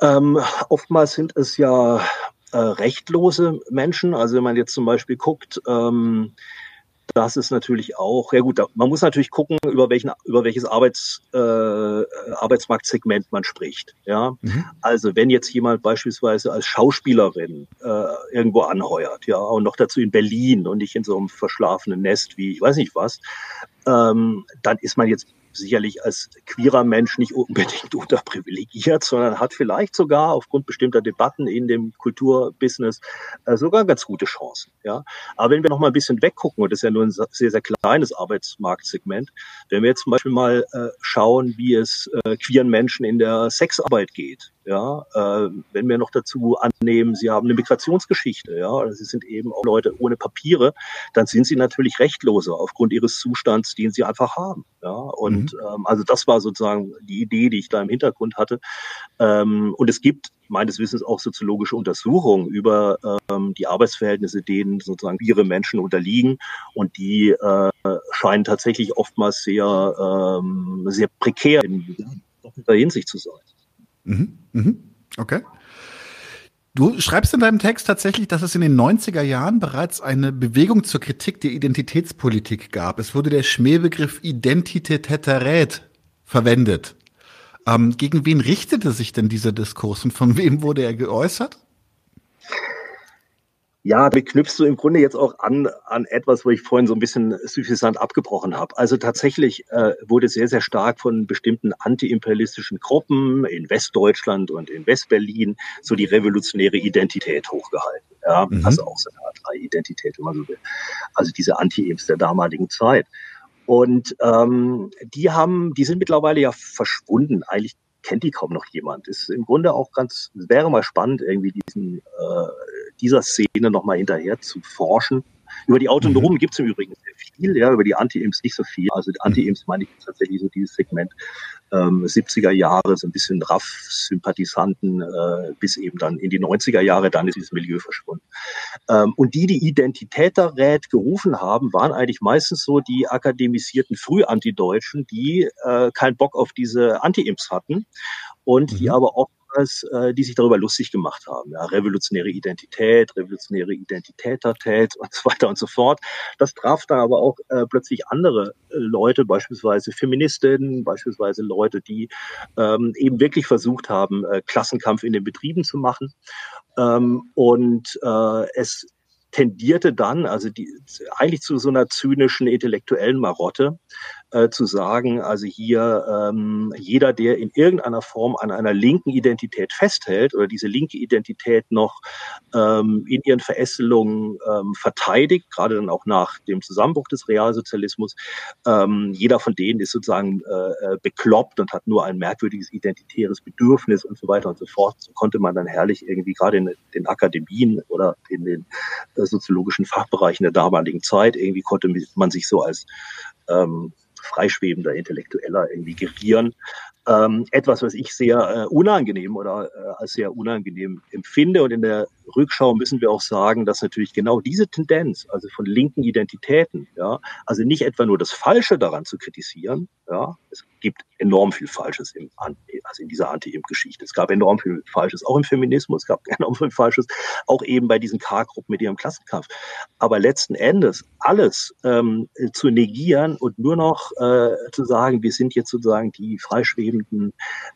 Ähm, oftmals sind es ja äh, rechtlose Menschen. Also wenn man jetzt zum Beispiel guckt, ähm, das ist natürlich auch, ja gut, man muss natürlich gucken, über welchen, über welches Arbeits, äh, Arbeitsmarktsegment man spricht. Ja, mhm. also wenn jetzt jemand beispielsweise als Schauspielerin äh, irgendwo anheuert, ja, und noch dazu in Berlin und nicht in so einem verschlafenen Nest wie ich weiß nicht was, ähm, dann ist man jetzt sicherlich als queerer Mensch nicht unbedingt <laughs> unterprivilegiert, sondern hat vielleicht sogar aufgrund bestimmter Debatten in dem Kulturbusiness äh, sogar ganz gute Chancen. Ja, aber wenn wir noch mal ein bisschen weggucken und das ist ja nur ein sehr sehr kleines Arbeitsmarktsegment, wenn wir jetzt zum Beispiel mal äh, schauen, wie es äh, queeren Menschen in der Sexarbeit geht, ja, äh, wenn wir noch dazu annehmen, sie haben eine Migrationsgeschichte, ja, sie sind eben auch Leute ohne Papiere, dann sind sie natürlich rechtloser aufgrund ihres Zustands, den sie einfach haben. Ja, und mhm. ähm, also das war sozusagen die Idee, die ich da im Hintergrund hatte. Ähm, und es gibt meines Wissens auch soziologische Untersuchungen über ähm, die Arbeitsverhältnisse, denen sozusagen ihre Menschen unterliegen. Und die äh, scheinen tatsächlich oftmals sehr, ähm, sehr prekär in doppelter Hinsicht zu sein. Mhm. Mhm. Okay. Du schreibst in deinem Text tatsächlich, dass es in den 90er Jahren bereits eine Bewegung zur Kritik der Identitätspolitik gab. Es wurde der Schmähbegriff Identitätät verwendet. Ähm, gegen wen richtete sich denn dieser Diskurs und von wem wurde er geäußert? Ja, damit knüpfst du im Grunde jetzt auch an, an etwas, wo ich vorhin so ein bisschen suffisant abgebrochen habe. Also tatsächlich äh, wurde sehr, sehr stark von bestimmten antiimperialistischen Gruppen in Westdeutschland und in Westberlin so die revolutionäre Identität hochgehalten. Ja, mhm. also auch so eine Art Identität, wenn man so will. Also diese Anti-Imps der damaligen Zeit. Und ähm, die haben, die sind mittlerweile ja verschwunden. Eigentlich kennt die kaum noch jemand. Ist im Grunde auch ganz, wäre mal spannend, irgendwie diesen, äh, dieser Szene nochmal hinterher zu forschen. Über die Autonomen mhm. gibt es im Übrigen sehr viel, ja, über die Anti-Imps nicht so viel. Also Anti-Imps meine ich tatsächlich so dieses Segment ähm, 70er Jahre, so ein bisschen Raff-Sympathisanten, äh, bis eben dann in die 90er Jahre, dann ist dieses Milieu verschwunden. Ähm, und die, die Identitäterrät gerufen haben, waren eigentlich meistens so die akademisierten Frühantideutschen, die äh, keinen Bock auf diese Anti-Imps hatten und mhm. die aber auch Jahres, äh, die sich darüber lustig gemacht haben. Ja, revolutionäre Identität, revolutionäre Identitätertät und so weiter und so fort. Das traf dann aber auch äh, plötzlich andere äh, Leute, beispielsweise Feministinnen, beispielsweise Leute, die ähm, eben wirklich versucht haben, äh, Klassenkampf in den Betrieben zu machen. Ähm, und äh, es tendierte dann, also die, eigentlich zu so einer zynischen intellektuellen Marotte, äh, zu sagen, also hier ähm, jeder, der in irgendeiner Form an einer linken Identität festhält oder diese linke Identität noch ähm, in ihren Verästelungen ähm, verteidigt, gerade dann auch nach dem Zusammenbruch des Realsozialismus, ähm, jeder von denen ist sozusagen äh, äh bekloppt und hat nur ein merkwürdiges identitäres Bedürfnis und so weiter und so fort. So konnte man dann herrlich irgendwie gerade in den Akademien oder in den äh, soziologischen Fachbereichen der damaligen Zeit irgendwie konnte man sich so als ähm, freischwebender Intellektueller irgendwie gerieren. Ähm, etwas, was ich sehr äh, unangenehm oder äh, als sehr unangenehm empfinde. Und in der Rückschau müssen wir auch sagen, dass natürlich genau diese Tendenz, also von linken Identitäten, ja, also nicht etwa nur das Falsche daran zu kritisieren, ja, es gibt enorm viel Falsches im, also in dieser Anti-Imp-Geschichte. Es gab enorm viel Falsches, auch im Feminismus, es gab <laughs> enorm viel Falsches, auch eben bei diesen K-Gruppen mit ihrem Klassenkampf. Aber letzten Endes alles ähm, zu negieren und nur noch äh, zu sagen, wir sind jetzt sozusagen die freischwebenden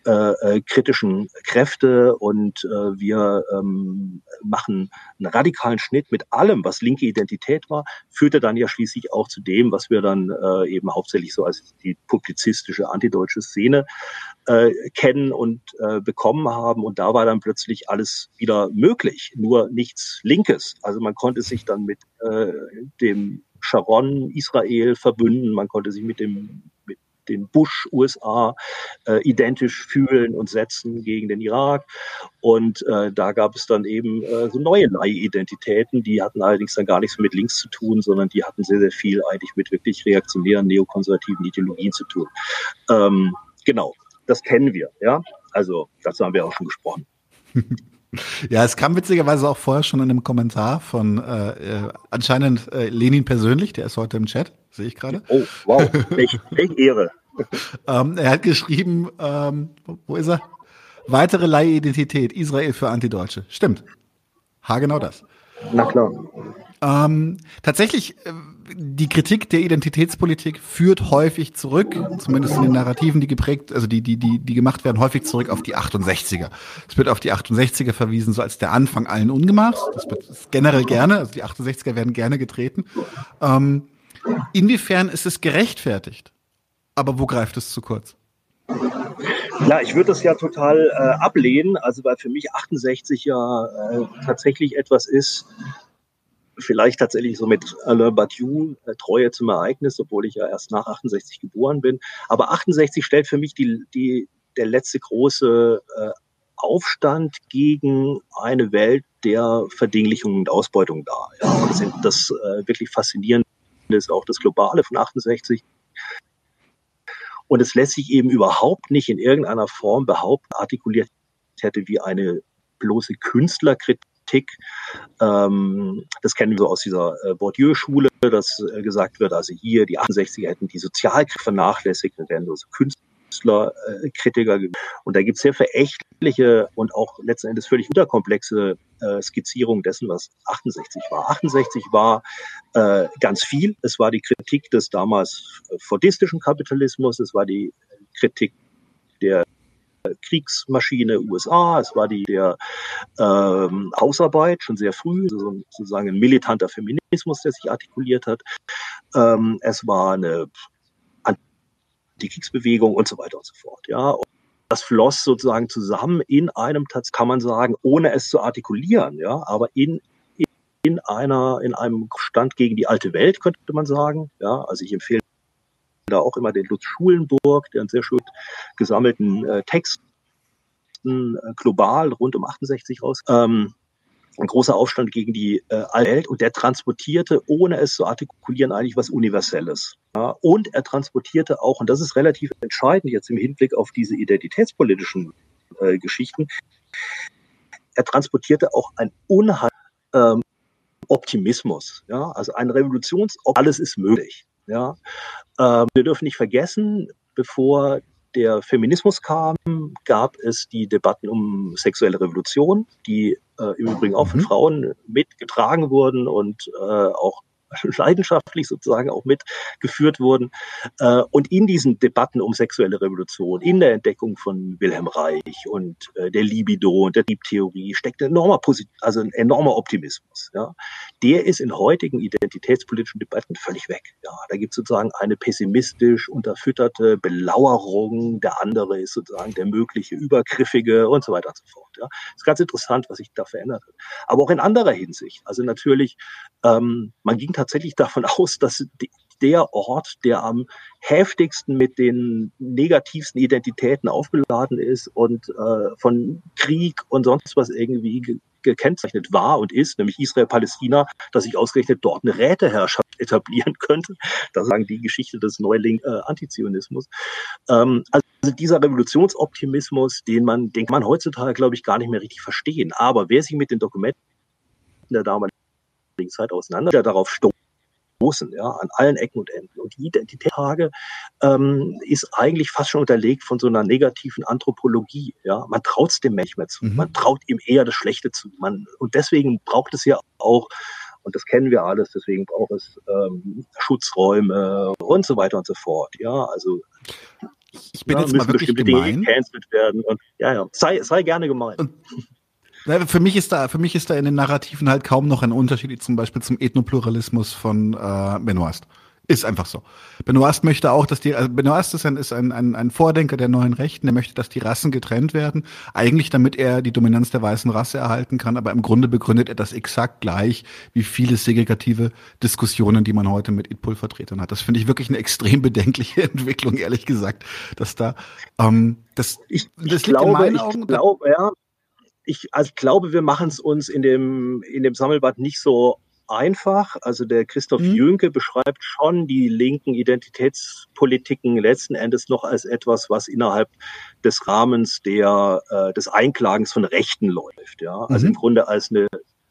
äh, äh, kritischen Kräfte und äh, wir ähm, machen einen radikalen Schnitt mit allem, was linke Identität war, führte dann ja schließlich auch zu dem, was wir dann äh, eben hauptsächlich so als die publizistische antideutsche Szene äh, kennen und äh, bekommen haben. Und da war dann plötzlich alles wieder möglich, nur nichts Linkes. Also man konnte sich dann mit äh, dem Sharon Israel verbünden, man konnte sich mit dem mit den Bush USA äh, identisch fühlen und setzen gegen den Irak. Und äh, da gab es dann eben äh, so neue Leihidentitäten, die hatten allerdings dann gar nichts mit links zu tun, sondern die hatten sehr, sehr viel eigentlich mit wirklich reaktionären, neokonservativen Ideologien zu tun. Ähm, genau, das kennen wir, ja. Also dazu haben wir auch schon gesprochen. <laughs> Ja, es kam witzigerweise auch vorher schon in einem Kommentar von äh, äh, anscheinend äh, Lenin persönlich, der ist heute im Chat, sehe ich gerade. Oh, wow, welche <laughs> Ehre. ähm, er hat geschrieben, ähm, wo ist er? Weitere Leihidentität, Israel für Antideutsche. Stimmt. Ha, genau das. Na klar. Ähm, tatsächlich, äh, die Kritik der Identitätspolitik führt häufig zurück, zumindest in den Narrativen, die geprägt, also die, die, die, die gemacht werden, häufig zurück auf die 68er. Es wird auf die 68er verwiesen, so als der Anfang allen Ungemachs. Das wird generell gerne, also die 68er werden gerne getreten. Ähm, inwiefern ist es gerechtfertigt? Aber wo greift es zu kurz? Ja, ich würde das ja total äh, ablehnen, also weil für mich 68 ja äh, tatsächlich etwas ist, vielleicht tatsächlich so mit Alain Badiou, äh, Treue zum Ereignis, obwohl ich ja erst nach 68 geboren bin. Aber 68 stellt für mich die, die, der letzte große äh, Aufstand gegen eine Welt der Verdinglichung und Ausbeutung dar. Ja, das, das äh, wirklich faszinierende ist auch das Globale von 68. Und es lässt sich eben überhaupt nicht in irgendeiner Form behaupten, artikuliert hätte wie eine bloße Künstlerkritik Kritik. Ähm, das kennen wir aus dieser äh, Bourdieu-Schule, dass äh, gesagt wird, also hier die 68er hätten die Sozialkritik vernachlässigt und wären so Künstlerkritiker. Äh, und da gibt es sehr verächtliche und auch letzten Endes völlig unterkomplexe äh, Skizzierung dessen, was 68 war. 68 war äh, ganz viel. Es war die Kritik des damals fordistischen Kapitalismus, es war die Kritik der Kriegsmaschine USA, es war die der ähm, Hausarbeit schon sehr früh, also sozusagen ein militanter Feminismus, der sich artikuliert hat. Ähm, es war eine Antikriegsbewegung und so weiter und so fort. Ja, und das floss sozusagen zusammen in einem, kann man sagen, ohne es zu artikulieren, ja, aber in in einer, in einem Stand gegen die alte Welt, könnte man sagen. Ja, also ich empfehle da auch immer den Lutz Schulenburg, der einen sehr schön gesammelten äh, Texten äh, global rund um 68 raus. Ähm, ein großer Aufstand gegen die äh, Welt und der transportierte, ohne es zu artikulieren, eigentlich was Universelles. Ja, und er transportierte auch, und das ist relativ entscheidend jetzt im Hinblick auf diese identitätspolitischen äh, Geschichten, er transportierte auch ein Unheil, ähm, Optimismus. Ja, also ein Revolutions, alles ist möglich. Ja, ähm, wir dürfen nicht vergessen, bevor der Feminismus kam, gab es die Debatten um sexuelle Revolution, die äh, im Übrigen auch von mhm. Frauen mitgetragen wurden und äh, auch <laughs> leidenschaftlich sozusagen auch mitgeführt wurden. Äh, und in diesen Debatten um sexuelle Revolution, in der Entdeckung von Wilhelm Reich und äh, der Libido und der Triebtheorie steckt ein enormer, also ein enormer Optimismus. Ja. Der ist in heutigen identitätspolitischen Debatten völlig weg. Ja. Da gibt es sozusagen eine pessimistisch unterfütterte Belauerung, der andere ist sozusagen der mögliche Übergriffige und so weiter und so fort. Ja. Ist ganz interessant, was sich da verändert hat. Aber auch in anderer Hinsicht. Also natürlich, ähm, man ging tatsächlich davon aus, dass der Ort, der am heftigsten mit den negativsten Identitäten aufgeladen ist und äh, von Krieg und sonst was irgendwie ge gekennzeichnet war und ist, nämlich Israel-Palästina, dass sich ausgerechnet dort eine Räteherrschaft <laughs> etablieren könnte. Das sagen die Geschichte des Neuling äh, Antizionismus. Ähm, also dieser Revolutionsoptimismus, den man, den man heutzutage, glaube ich, gar nicht mehr richtig verstehen. Aber wer sich mit den Dokumenten der damaligen Zeit auseinander, der darauf stoßen, ja, an allen Ecken und Enden. Und die Identitätsfrage ähm, ist eigentlich fast schon unterlegt von so einer negativen Anthropologie. Ja, man traut es dem Mensch mehr zu, mhm. man traut ihm eher das Schlechte zu. Man, und deswegen braucht es ja auch und das kennen wir alles, deswegen braucht es ähm, Schutzräume und so weiter und so fort. Ja, also ich bin ja, jetzt mal wirklich gemein. Dinge werden und ja, ja, sei, sei gerne gemein. Und für mich ist da, für mich ist da in den Narrativen halt kaum noch ein Unterschied, zum Beispiel zum Ethnopluralismus von äh, Benoist. Ist einfach so. Benoist möchte auch, dass die, also Benoist ist ein, ist ein, ein, ein Vordenker der neuen Rechten, der möchte, dass die Rassen getrennt werden. Eigentlich, damit er die Dominanz der weißen Rasse erhalten kann, aber im Grunde begründet er das exakt gleich wie viele segregative Diskussionen, die man heute mit Idpul-Vertretern hat. Das finde ich wirklich eine extrem bedenkliche <laughs> Entwicklung, ehrlich gesagt, dass da, ähm, das, ich, ich das liegt glaube, in meinen Augen. Ich glaube, ja, ich also glaube, wir machen es uns in dem, in dem Sammelband nicht so einfach. Also der Christoph mhm. Jünke beschreibt schon die linken Identitätspolitiken letzten Endes noch als etwas, was innerhalb des Rahmens der, äh, des Einklagens von Rechten läuft. Ja? Also mhm. im Grunde als eine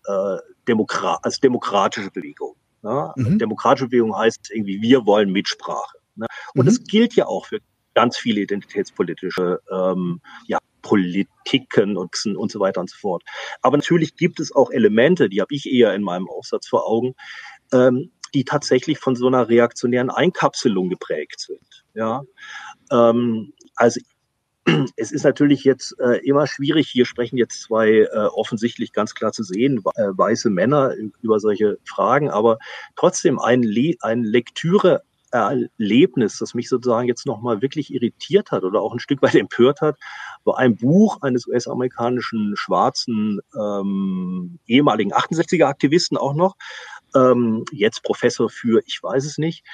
äh, Demokra als demokratische Bewegung. Ja? Mhm. Demokratische Bewegung heißt irgendwie, wir wollen Mitsprache. Ne? Und das mhm. gilt ja auch für ganz viele identitätspolitische ähm, ja, Politiken und, und so weiter und so fort. Aber natürlich gibt es auch Elemente, die habe ich eher in meinem Aufsatz vor Augen, ähm, die tatsächlich von so einer reaktionären Einkapselung geprägt sind. Ja, ähm, also <clears throat> es ist natürlich jetzt äh, immer schwierig, hier sprechen jetzt zwei äh, offensichtlich ganz klar zu sehen, äh, weiße Männer über solche Fragen, aber trotzdem ein, Le ein Lektüre Erlebnis, das mich sozusagen jetzt nochmal wirklich irritiert hat oder auch ein Stück weit <laughs> empört hat, war ein Buch eines US-amerikanischen schwarzen ähm, ehemaligen 68er Aktivisten auch noch, ähm, jetzt Professor für, ich weiß es nicht,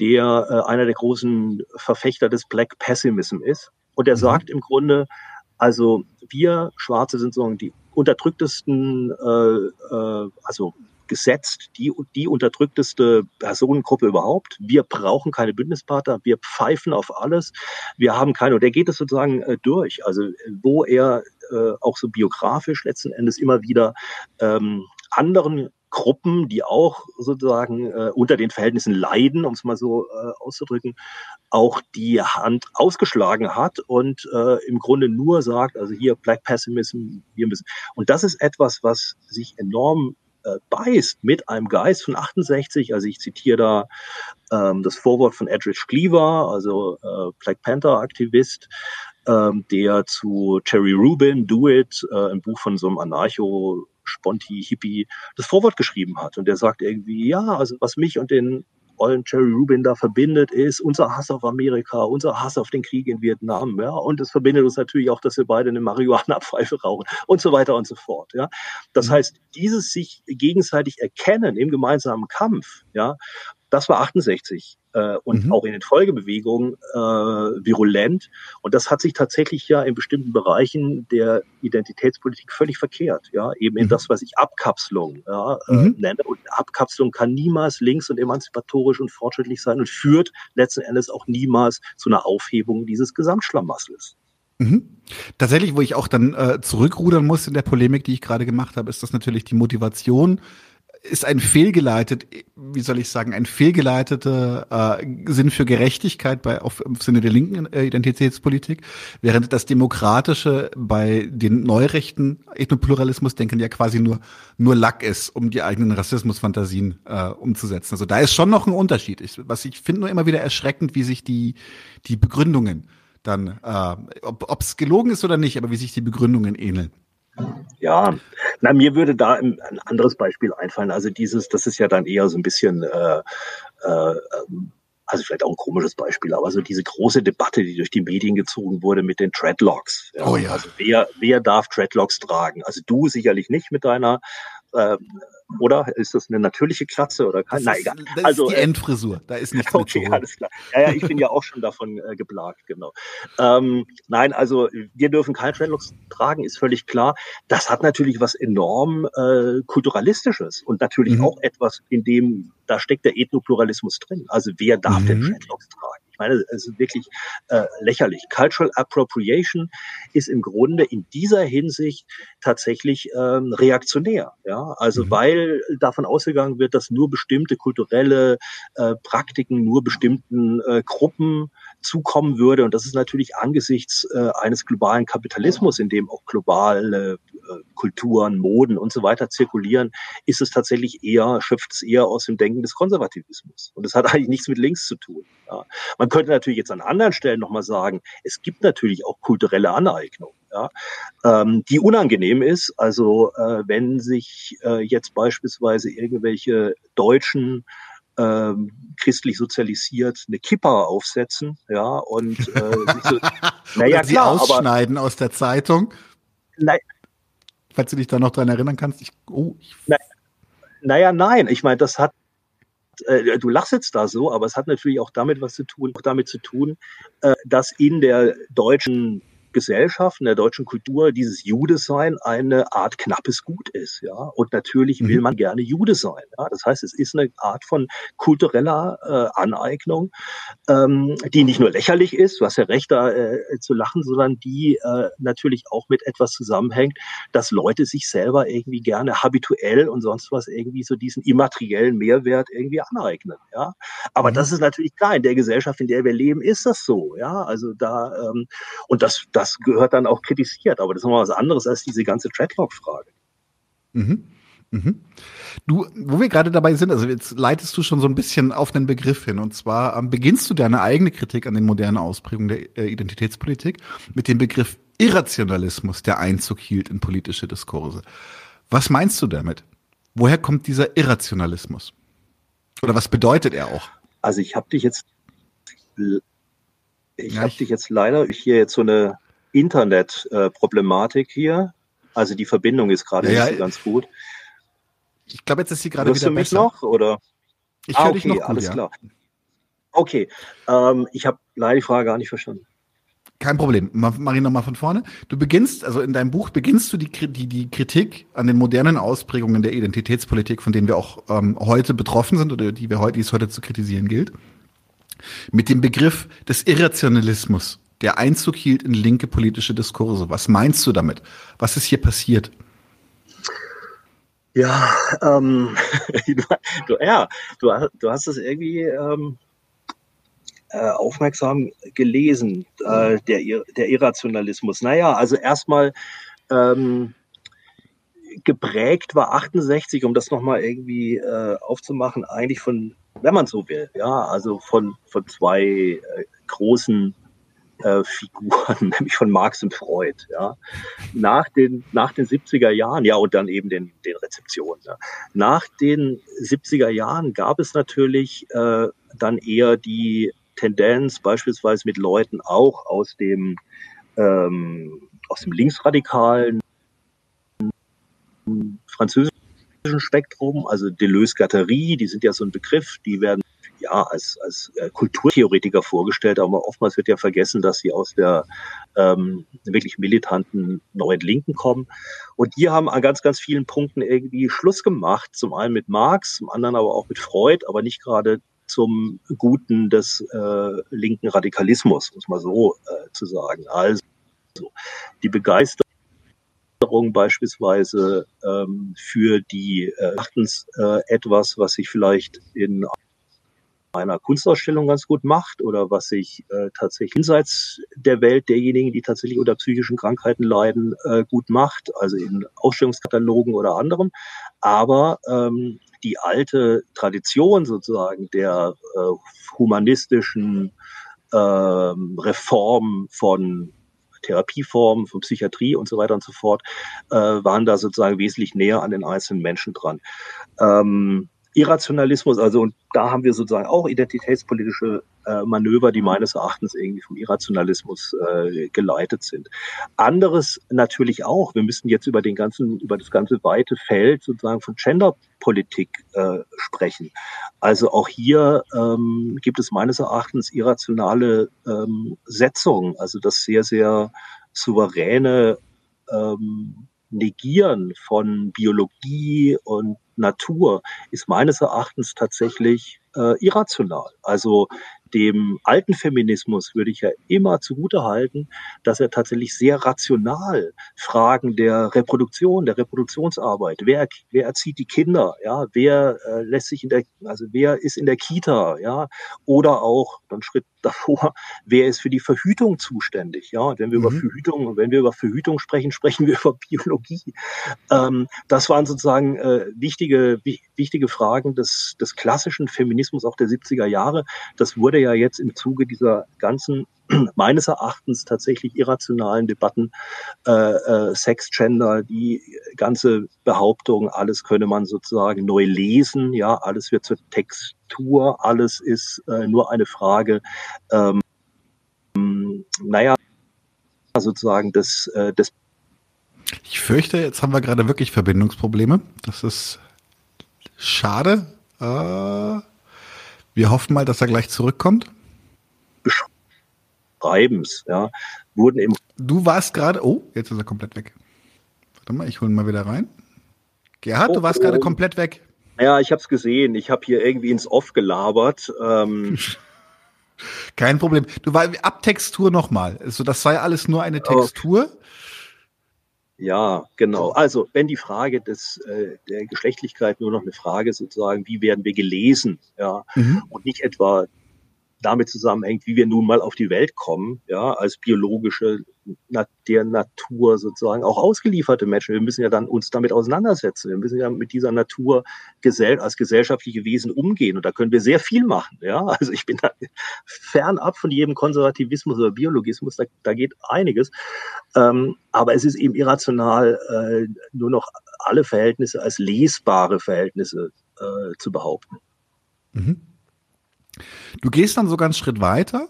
der äh, einer der großen Verfechter des Black Pessimism ist. Und er mhm. sagt im Grunde, also wir Schwarze sind sozusagen die unterdrücktesten, äh, äh, also gesetzt, die, die unterdrückteste Personengruppe überhaupt. Wir brauchen keine Bündnispartner, wir pfeifen auf alles. Wir haben keine, und der geht es sozusagen äh, durch. Also wo er äh, auch so biografisch letzten Endes immer wieder ähm, anderen Gruppen, die auch sozusagen äh, unter den Verhältnissen leiden, um es mal so äh, auszudrücken, auch die Hand ausgeschlagen hat und äh, im Grunde nur sagt, also hier Black Pessimism, wir müssen. Und das ist etwas, was sich enorm äh, beißt mit einem Geist von 68. Also ich zitiere da ähm, das Vorwort von Edrich Cleaver, also äh, Black Panther-Aktivist, ähm, der zu Terry Rubin, Do It, äh, ein Buch von so einem Anarcho Sponti, Hippie, das Vorwort geschrieben hat. Und der sagt irgendwie, ja, also was mich und den ollen Jerry Rubin da verbindet, ist unser Hass auf Amerika, unser Hass auf den Krieg in Vietnam, ja. Und es verbindet uns natürlich auch, dass wir beide eine Marihuana-Pfeife rauchen <laughs> und so weiter und so fort, ja. Das mhm. heißt, dieses sich gegenseitig erkennen im gemeinsamen Kampf, ja, das war 68 äh, und mhm. auch in den Folgebewegungen äh, virulent. Und das hat sich tatsächlich ja in bestimmten Bereichen der Identitätspolitik völlig verkehrt. Ja, eben in mhm. das, was ich Abkapselung ja, äh, mhm. nenne. Und Abkapselung kann niemals links und emanzipatorisch und fortschrittlich sein und führt letzten Endes auch niemals zu einer Aufhebung dieses Gesamtschlamassels. Mhm. Tatsächlich, wo ich auch dann äh, zurückrudern muss in der Polemik, die ich gerade gemacht habe, ist das natürlich die Motivation ist ein fehlgeleitet, wie soll ich sagen, ein fehlgeleiteter äh, Sinn für Gerechtigkeit bei auf, im Sinne der linken äh, Identitätspolitik, während das Demokratische bei den neurechten Ethnopluralismus denken ja quasi nur nur Lack ist, um die eigenen Rassismusfantasien äh, umzusetzen. Also da ist schon noch ein Unterschied. Ich, was ich finde nur immer wieder erschreckend, wie sich die die Begründungen dann, äh, ob es gelogen ist oder nicht, aber wie sich die Begründungen ähneln. Ja, na, mir würde da ein, ein, anderes Beispiel einfallen. Also dieses, das ist ja dann eher so ein bisschen, äh, äh, also vielleicht auch ein komisches Beispiel, aber so diese große Debatte, die durch die Medien gezogen wurde mit den Dreadlocks. Ja. Oh ja. Also wer, wer darf Dreadlocks tragen? Also du sicherlich nicht mit deiner äh, oder ist das eine natürliche Klatze oder kein? Nein, egal. Das also ist die äh, Endfrisur, da ist nichts <laughs> Okay, alles klar. Ja, ja, ich bin ja auch schon davon äh, geplagt, genau. Ähm, nein, also wir dürfen kein Dreadlocks tragen, ist völlig klar. Das hat natürlich was enorm äh, kulturalistisches und natürlich mhm. auch etwas, in dem da steckt der Ethnopluralismus drin. Also wer darf mhm. denn Dreadlocks tragen? Ich meine, es ist wirklich äh, lächerlich. Cultural Appropriation ist im Grunde in dieser Hinsicht tatsächlich ähm, reaktionär. Ja, also mhm. weil davon ausgegangen wird, dass nur bestimmte kulturelle äh, Praktiken nur bestimmten äh, Gruppen zukommen würde. Und das ist natürlich angesichts äh, eines globalen Kapitalismus, in dem auch globale Kulturen, Moden und so weiter zirkulieren, ist es tatsächlich eher, schöpft es eher aus dem Denken des Konservativismus. Und das hat <laughs> eigentlich nichts mit links zu tun. Ja. Man könnte natürlich jetzt an anderen Stellen nochmal sagen, es gibt natürlich auch kulturelle Aneignung. Ja, ähm, die unangenehm ist. Also äh, wenn sich äh, jetzt beispielsweise irgendwelche Deutschen ähm, christlich sozialisiert eine Kippa aufsetzen, ja, und äh, so, <laughs> naja, sie klar, ausschneiden aber, aus der Zeitung. Nein. Falls du dich da noch dran erinnern kannst, ich, oh, ich na, naja, nein, ich meine, das hat äh, du lachst jetzt da so, aber es hat natürlich auch damit was zu tun, auch damit zu tun, äh, dass in der deutschen Gesellschaft, in der deutschen Kultur dieses Jude-Sein eine Art knappes Gut ist. Ja? Und natürlich will mhm. man gerne Jude sein. Ja? Das heißt, es ist eine Art von kultureller äh, Aneignung, ähm, die nicht nur lächerlich ist, du hast ja recht, da äh, zu lachen, sondern die äh, natürlich auch mit etwas zusammenhängt, dass Leute sich selber irgendwie gerne habituell und sonst was irgendwie so diesen immateriellen Mehrwert irgendwie aneignen. Ja? Aber mhm. das ist natürlich klar, in der Gesellschaft, in der wir leben, ist das so. Ja, also da, ähm, und das, das gehört dann auch kritisiert. Aber das ist nochmal was anderes als diese ganze Dreadlock-Frage. Mhm. Mhm. Du, wo wir gerade dabei sind, also jetzt leitest du schon so ein bisschen auf den Begriff hin. Und zwar ähm, beginnst du deine eigene Kritik an den modernen Ausprägungen der äh, Identitätspolitik mit dem Begriff Irrationalismus, der Einzug hielt in politische Diskurse. Was meinst du damit? Woher kommt dieser Irrationalismus? Oder was bedeutet er auch? Also ich habe dich jetzt, ich ja, habe dich jetzt leider hier jetzt so eine Internet-Problematik hier. Also die Verbindung ist gerade ja, nicht so ganz gut. Ich glaube, jetzt ist sie gerade wieder du mich besser. noch oder? Ich ah, höre okay, dich noch gut, alles ja. klar. Okay, ähm, ich habe leider die Frage gar nicht verstanden. Kein Problem. Mach ich nochmal von vorne. Du beginnst, also in deinem Buch beginnst du die, die, die Kritik an den modernen Ausprägungen der Identitätspolitik, von denen wir auch ähm, heute betroffen sind oder die wir heute, die es heute zu kritisieren gilt, mit dem Begriff des Irrationalismus der Einzug hielt in linke politische Diskurse. Was meinst du damit? Was ist hier passiert? Ja, ähm, <laughs> du, ja, du, du hast es irgendwie ähm, äh, aufmerksam gelesen, äh, der, der Irrationalismus. Naja, also erstmal ähm, geprägt war 68, um das nochmal irgendwie äh, aufzumachen, eigentlich von, wenn man so will, ja, also von, von zwei äh, großen äh, Figuren, <laughs> nämlich von Marx und Freud. Ja. Nach, den, nach den 70er Jahren, ja, und dann eben den, den Rezeptionen. Ja. Nach den 70er Jahren gab es natürlich äh, dann eher die Tendenz, beispielsweise mit Leuten auch aus dem, ähm, aus dem linksradikalen französischen Spektrum, also Deleuze-Gatterie, die sind ja so ein Begriff, die werden ja als, als äh, Kulturtheoretiker vorgestellt, aber oftmals wird ja vergessen, dass sie aus der ähm, wirklich militanten neuen Linken kommen. Und die haben an ganz, ganz vielen Punkten irgendwie Schluss gemacht, zum einen mit Marx, zum anderen aber auch mit Freud, aber nicht gerade zum Guten des äh, linken Radikalismus, muss man so äh, zu sagen. Also die Begeisterung beispielsweise ähm, für die äh, äh, etwas, was sich vielleicht in einer Kunstausstellung ganz gut macht oder was sich äh, tatsächlich jenseits der Welt derjenigen, die tatsächlich unter psychischen Krankheiten leiden, äh, gut macht, also in Ausstellungskatalogen oder anderem. Aber ähm, die alte Tradition sozusagen der äh, humanistischen äh, Reform von Therapieformen, von Psychiatrie und so weiter und so fort, äh, waren da sozusagen wesentlich näher an den einzelnen Menschen dran. Ähm, Irrationalismus, also und da haben wir sozusagen auch identitätspolitische äh, Manöver, die meines Erachtens irgendwie vom Irrationalismus äh, geleitet sind. Anderes natürlich auch. Wir müssen jetzt über den ganzen, über das ganze weite Feld sozusagen von Genderpolitik äh, sprechen. Also auch hier ähm, gibt es meines Erachtens irrationale ähm, Setzungen, also das sehr, sehr souveräne ähm, Negieren von Biologie und Natur ist meines Erachtens tatsächlich äh, irrational. Also dem alten Feminismus würde ich ja immer zugute halten, dass er tatsächlich sehr rational Fragen der Reproduktion, der Reproduktionsarbeit, wer, wer erzieht die Kinder, ja, wer äh, lässt sich in der, also wer ist in der Kita, ja, oder auch, dann Schritt davor, wer ist für die Verhütung zuständig, ja, und wenn wir mhm. über Verhütung, wenn wir über Verhütung sprechen, <laughs> sprechen wir über Biologie. Ähm, das waren sozusagen äh, wichtige, wichtige Fragen des, des klassischen Feminismus auch der 70er Jahre. Das wurde ja jetzt im Zuge dieser ganzen <clears throat> meines Erachtens tatsächlich irrationalen Debatten äh, äh, Sex, Gender, die ganze Behauptung, alles könne man sozusagen neu lesen, ja, alles wird zur Textur, alles ist äh, nur eine Frage, ähm, naja, sozusagen des, äh, des ich fürchte, jetzt haben wir gerade wirklich Verbindungsprobleme. Das ist schade. Äh, wir hoffen mal, dass er gleich zurückkommt. Schreibens, ja, wurden im. Du warst gerade. Oh, jetzt ist er komplett weg. Warte mal, ich hole ihn mal wieder rein. Gerhard, oh, du warst oh. gerade komplett weg. Ja, ich habe es gesehen. Ich habe hier irgendwie ins Off gelabert. Ähm, <laughs> Kein Problem. Du war Abtextur nochmal. Also das sei alles nur eine Textur. Ja, genau. Also wenn die Frage des, äh, der Geschlechtlichkeit nur noch eine Frage sozusagen, wie werden wir gelesen, ja, mhm. und nicht etwa damit zusammenhängt, wie wir nun mal auf die Welt kommen, ja, als biologische der Natur sozusagen auch ausgelieferte Menschen. Wir müssen ja dann uns damit auseinandersetzen. Wir müssen ja mit dieser Natur gesell als gesellschaftliche Wesen umgehen. Und da können wir sehr viel machen. Ja, also ich bin da fernab von jedem Konservativismus oder Biologismus. Da, da geht einiges. Ähm, aber es ist eben irrational, äh, nur noch alle Verhältnisse als lesbare Verhältnisse äh, zu behaupten. Mhm. Du gehst dann sogar einen Schritt weiter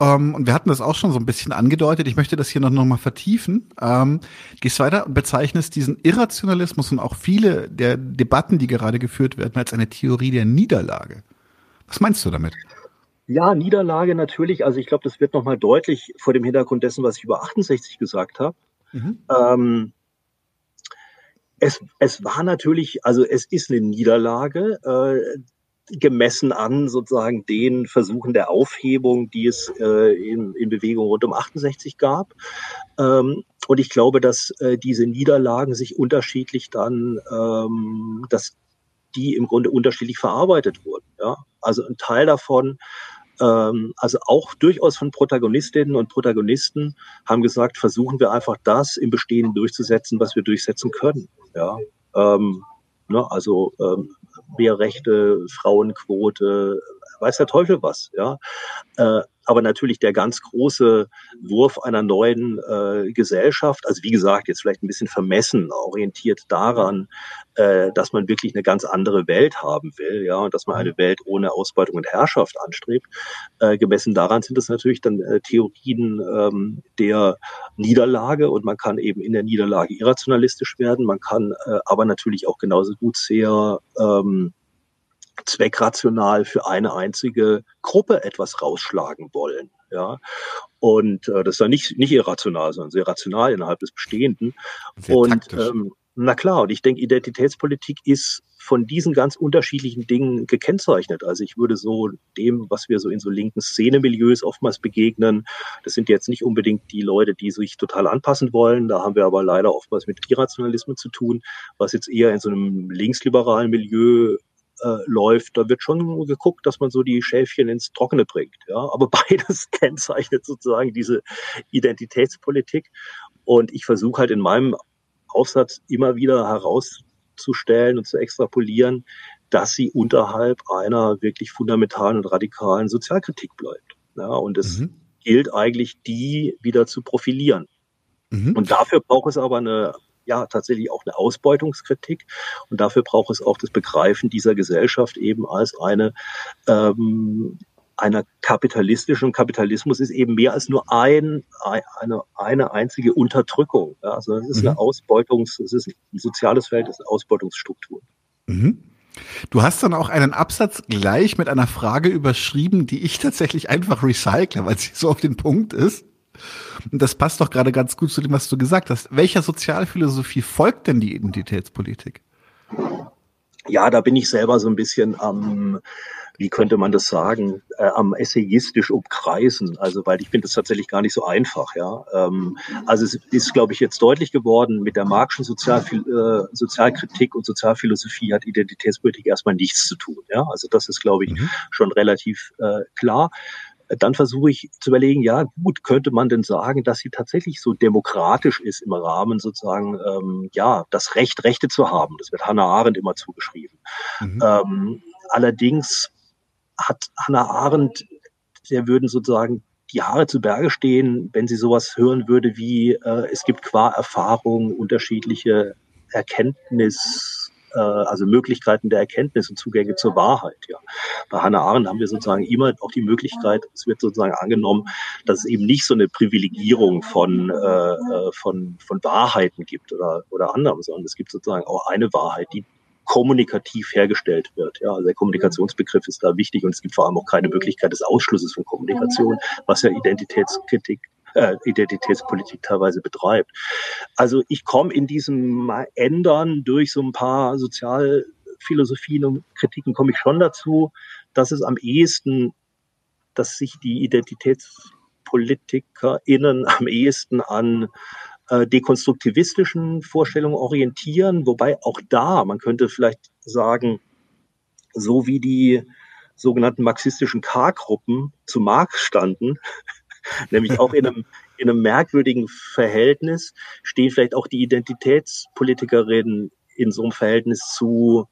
ähm, und wir hatten das auch schon so ein bisschen angedeutet. Ich möchte das hier noch, noch mal vertiefen. Ähm, gehst weiter und bezeichnest diesen Irrationalismus und auch viele der Debatten, die gerade geführt werden, als eine Theorie der Niederlage. Was meinst du damit? Ja, Niederlage natürlich. Also ich glaube, das wird noch mal deutlich vor dem Hintergrund dessen, was ich über 68 gesagt habe. Mhm. Ähm, es, es war natürlich, also es ist eine Niederlage. Äh, gemessen an sozusagen den Versuchen der Aufhebung, die es äh, in, in Bewegung rund um 68 gab. Ähm, und ich glaube, dass äh, diese Niederlagen sich unterschiedlich dann, ähm, dass die im Grunde unterschiedlich verarbeitet wurden. Ja? Also ein Teil davon ähm, also auch durchaus von Protagonistinnen und Protagonisten haben gesagt, versuchen wir einfach das im Bestehen durchzusetzen, was wir durchsetzen können. Ja, ähm, ne, also ähm, mehr Rechte, Frauenquote, weiß der Teufel was, ja. Äh, aber natürlich der ganz große Wurf einer neuen äh, Gesellschaft, also wie gesagt, jetzt vielleicht ein bisschen vermessen, orientiert daran, äh, dass man wirklich eine ganz andere Welt haben will, ja, und dass man eine Welt ohne Ausbeutung und Herrschaft anstrebt. Äh, gemessen daran sind es natürlich dann äh, Theorien ähm, der Niederlage und man kann eben in der Niederlage irrationalistisch werden, man kann äh, aber natürlich auch genauso gut sehr ähm, zweckrational für eine einzige Gruppe etwas rausschlagen wollen. Ja, und äh, das ist dann nicht, nicht irrational, sondern sehr rational innerhalb des Bestehenden. Sehr und ähm, na klar, und ich denke, Identitätspolitik ist von diesen ganz unterschiedlichen Dingen gekennzeichnet. Also ich würde so dem, was wir so in so linken Szenemilieus oftmals begegnen, das sind jetzt nicht unbedingt die Leute, die sich total anpassen wollen. Da haben wir aber leider oftmals mit Irrationalismus zu tun, was jetzt eher in so einem linksliberalen Milieu äh, läuft, da wird schon geguckt, dass man so die Schäfchen ins Trockene bringt. Ja, aber <laughs> beides kennzeichnet sozusagen diese Identitätspolitik. Und ich versuche halt in meinem Aufsatz immer wieder herauszustellen und zu extrapolieren, dass sie unterhalb einer wirklich fundamentalen und radikalen Sozialkritik bleibt. Ja, und es mhm. gilt eigentlich, die wieder zu profilieren. Mhm. Und dafür braucht es aber eine ja tatsächlich auch eine Ausbeutungskritik. Und dafür braucht es auch das Begreifen dieser Gesellschaft eben als eine ähm, einer kapitalistischen Kapitalismus ist eben mehr als nur ein, eine, eine einzige Unterdrückung. Ja, also es ist mhm. eine Ausbeutungs, es ist ein soziales Feld, es ist eine Ausbeutungsstruktur. Mhm. Du hast dann auch einen Absatz gleich mit einer Frage überschrieben, die ich tatsächlich einfach recycle, weil sie so auf den Punkt ist. Und das passt doch gerade ganz gut zu dem, was du gesagt hast. Welcher Sozialphilosophie folgt denn die Identitätspolitik? Ja, da bin ich selber so ein bisschen am, wie könnte man das sagen, äh, am essayistisch umkreisen. Also, weil ich finde das tatsächlich gar nicht so einfach, ja. Ähm, also es ist, glaube ich, jetzt deutlich geworden, mit der Marxischen Sozial äh, Sozialkritik und Sozialphilosophie hat Identitätspolitik erstmal nichts zu tun, ja. Also das ist, glaube ich, mhm. schon relativ äh, klar dann versuche ich zu überlegen, ja gut, könnte man denn sagen, dass sie tatsächlich so demokratisch ist im Rahmen sozusagen, ähm, ja, das Recht, Rechte zu haben. Das wird Hannah Arendt immer zugeschrieben. Mhm. Ähm, allerdings hat Hannah Arendt, der würden sozusagen die Haare zu Berge stehen, wenn sie sowas hören würde wie, äh, es gibt qua Erfahrung unterschiedliche Erkenntnis, äh, also Möglichkeiten der Erkenntnis und Zugänge zur Wahrheit. Ja. Bei Hannah Arendt haben wir sozusagen immer auch die Möglichkeit, es wird sozusagen angenommen, dass es eben nicht so eine Privilegierung von, äh, äh, von, von Wahrheiten gibt oder, oder anderem, sondern es gibt sozusagen auch eine Wahrheit, die kommunikativ hergestellt wird. Ja, also der Kommunikationsbegriff ist da wichtig und es gibt vor allem auch keine Möglichkeit des Ausschlusses von Kommunikation, was ja Identitätskritik äh, Identitätspolitik teilweise betreibt. Also ich komme in diesem Ändern durch so ein paar Sozialphilosophien und Kritiken komme ich schon dazu, dass es am ehesten, dass sich die IdentitätspolitikerInnen am ehesten an äh, dekonstruktivistischen Vorstellungen orientieren, wobei auch da, man könnte vielleicht sagen, so wie die sogenannten marxistischen K-Gruppen zu Marx standen, <laughs> nämlich auch in einem, in einem merkwürdigen Verhältnis stehen vielleicht auch die Identitätspolitikerinnen in so einem Verhältnis zu,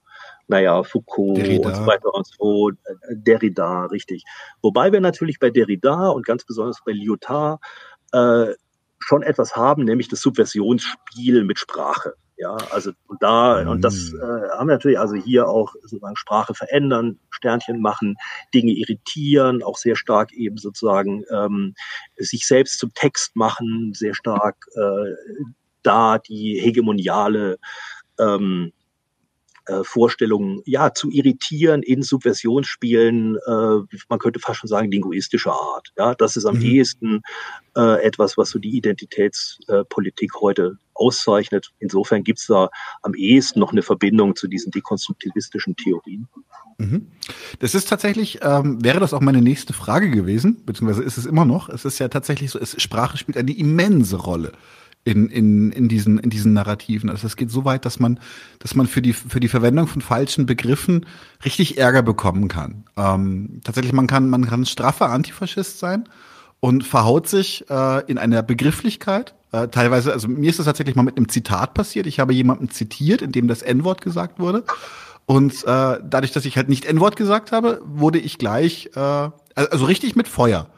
naja, Foucault Derrida. und so weiter und so, äh, Derrida, richtig. Wobei wir natürlich bei Derrida und ganz besonders bei Lyotard äh, schon etwas haben, nämlich das Subversionsspiel mit Sprache. Ja, also und da und das mm. äh, haben wir natürlich also hier auch sozusagen Sprache verändern, Sternchen machen, Dinge irritieren, auch sehr stark eben sozusagen ähm, sich selbst zum Text machen, sehr stark äh, da die hegemoniale ähm, äh, Vorstellungen ja zu irritieren in Subversionsspielen, äh, man könnte fast schon sagen linguistischer Art. Ja, das ist am mhm. ehesten äh, etwas, was so die Identitätspolitik heute auszeichnet. Insofern gibt es da am ehesten noch eine Verbindung zu diesen dekonstruktivistischen Theorien. Mhm. Das ist tatsächlich, ähm, wäre das auch meine nächste Frage gewesen, beziehungsweise ist es immer noch. Es ist ja tatsächlich so, es, Sprache spielt eine immense Rolle in, in, in, diesen, in diesen Narrativen. Also es geht so weit, dass man, dass man für die, für die Verwendung von falschen Begriffen richtig Ärger bekommen kann. Ähm, tatsächlich, man kann, man kann straffer Antifaschist sein und verhaut sich äh, in einer Begrifflichkeit. Äh, teilweise, also mir ist das tatsächlich mal mit einem Zitat passiert. Ich habe jemanden zitiert, in dem das N-Wort gesagt wurde. Und äh, dadurch, dass ich halt nicht N-Wort gesagt habe, wurde ich gleich, äh, also richtig mit Feuer.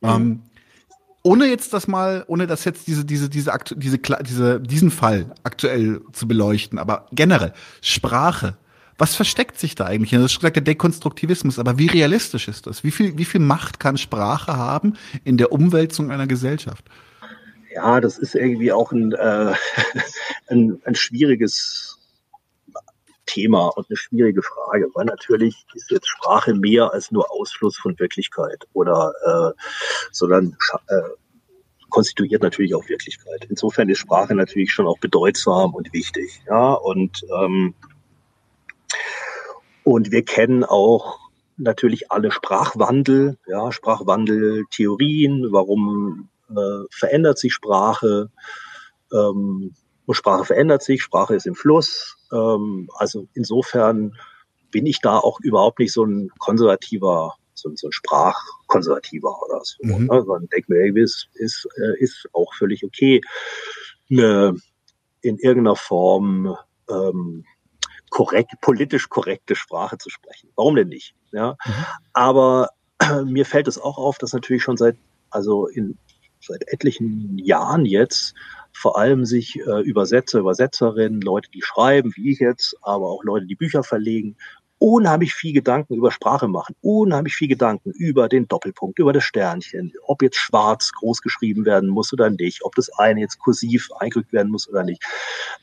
Mhm. Ähm, ohne jetzt das mal, ohne das jetzt diese, diese, diese, diese, diese, diesen Fall aktuell zu beleuchten, aber generell, Sprache. Was versteckt sich da eigentlich? Das ist schon gesagt der Dekonstruktivismus, aber wie realistisch ist das? Wie viel, wie viel Macht kann Sprache haben in der Umwälzung einer Gesellschaft? Ja, das ist irgendwie auch ein, äh, <laughs> ein, ein schwieriges Thema und eine schwierige Frage, weil natürlich ist jetzt Sprache mehr als nur Ausfluss von Wirklichkeit oder äh, sondern äh, konstituiert natürlich auch Wirklichkeit. Insofern ist Sprache natürlich schon auch bedeutsam und wichtig. Ja, und ähm, und wir kennen auch natürlich alle Sprachwandel, ja, Sprachwandeltheorien, warum äh, verändert sich Sprache, ähm, Sprache verändert sich, Sprache ist im Fluss. Ähm, also insofern bin ich da auch überhaupt nicht so ein konservativer, so, so ein Sprachkonservativer oder so. Mhm. Ne? Man denkt mir, ist, ist, äh, ist auch völlig okay, eine in irgendeiner Form ähm, korrekt, politisch korrekte Sprache zu sprechen. Warum denn nicht? Ja, mhm. aber äh, <clears throat> mir fällt es auch auf, dass natürlich schon seit also in seit etlichen Jahren jetzt vor allem sich äh, Übersetzer, Übersetzerinnen, Leute, die schreiben, wie ich jetzt, aber auch Leute, die Bücher verlegen, unheimlich viel Gedanken über Sprache machen, unheimlich viel Gedanken über den Doppelpunkt, über das Sternchen, ob jetzt schwarz groß geschrieben werden muss oder nicht, ob das eine jetzt kursiv eingerückt werden muss oder nicht.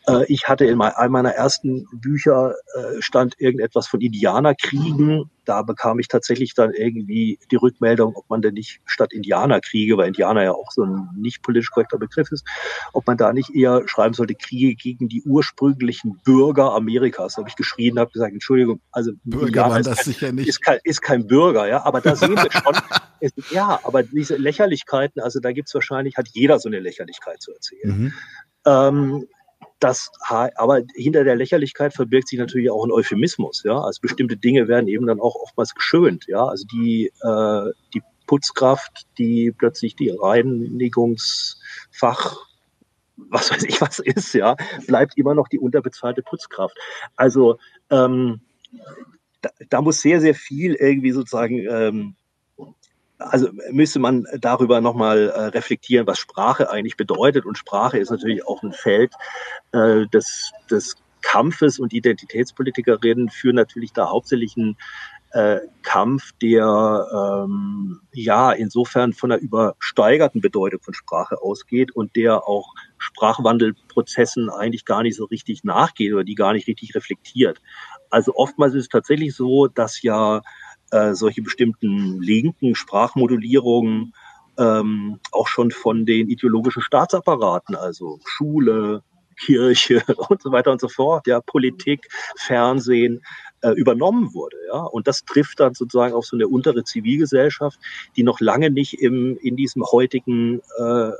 Äh, ich hatte in einem meiner ersten Bücher äh, stand irgendetwas von Indianerkriegen da bekam ich tatsächlich dann irgendwie die Rückmeldung, ob man denn nicht statt Indianerkriege, weil Indianer ja auch so ein nicht politisch korrekter Begriff ist, ob man da nicht eher schreiben sollte, Kriege gegen die ursprünglichen Bürger Amerikas. Da habe ich geschrien, habe gesagt, Entschuldigung, also Bürger waren das kein, sicher nicht. Ist kein, ist kein Bürger, ja, aber da sehen wir schon, <laughs> es, ja, aber diese Lächerlichkeiten, also da gibt's wahrscheinlich, hat jeder so eine Lächerlichkeit zu erzählen. Mhm. Ähm, das, aber hinter der Lächerlichkeit verbirgt sich natürlich auch ein Euphemismus. Ja? Also bestimmte Dinge werden eben dann auch oftmals geschönt. Ja? Also die, äh, die Putzkraft, die plötzlich die Reinigungsfach was weiß ich was ist, ja, bleibt immer noch die unterbezahlte Putzkraft. Also ähm, da, da muss sehr, sehr viel irgendwie sozusagen ähm, also müsste man darüber nochmal äh, reflektieren, was Sprache eigentlich bedeutet. Und Sprache ist natürlich auch ein Feld äh, des, des Kampfes und Identitätspolitikerinnen führen natürlich da hauptsächlich einen äh, Kampf, der ähm, ja insofern von einer übersteigerten Bedeutung von Sprache ausgeht und der auch Sprachwandelprozessen eigentlich gar nicht so richtig nachgeht oder die gar nicht richtig reflektiert. Also oftmals ist es tatsächlich so, dass ja äh, solche bestimmten linken Sprachmodulierungen ähm, auch schon von den ideologischen Staatsapparaten, also Schule, Kirche <laughs> und so weiter und so fort, ja, Politik, Fernsehen äh, übernommen wurde. Ja? Und das trifft dann sozusagen auf so eine untere Zivilgesellschaft, die noch lange nicht im, in diesem heutigen äh, äh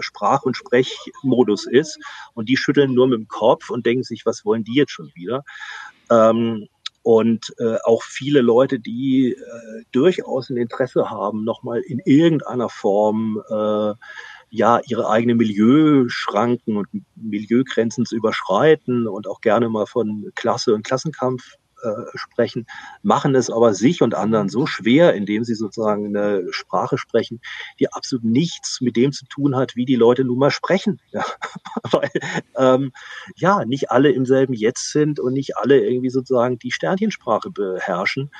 Sprach- und Sprechmodus ist. Und die schütteln nur mit dem Kopf und denken sich, was wollen die jetzt schon wieder? Ähm, und äh, auch viele Leute, die äh, durchaus ein Interesse haben, nochmal in irgendeiner Form äh, ja ihre eigenen Milieuschranken und Milieugrenzen zu überschreiten und auch gerne mal von Klasse und Klassenkampf äh, sprechen, machen es aber sich und anderen so schwer, indem sie sozusagen eine Sprache sprechen, die absolut nichts mit dem zu tun hat, wie die Leute nun mal sprechen. <laughs> Ja. Weil ähm, ja nicht alle im selben Jetzt sind und nicht alle irgendwie sozusagen die Sternchensprache beherrschen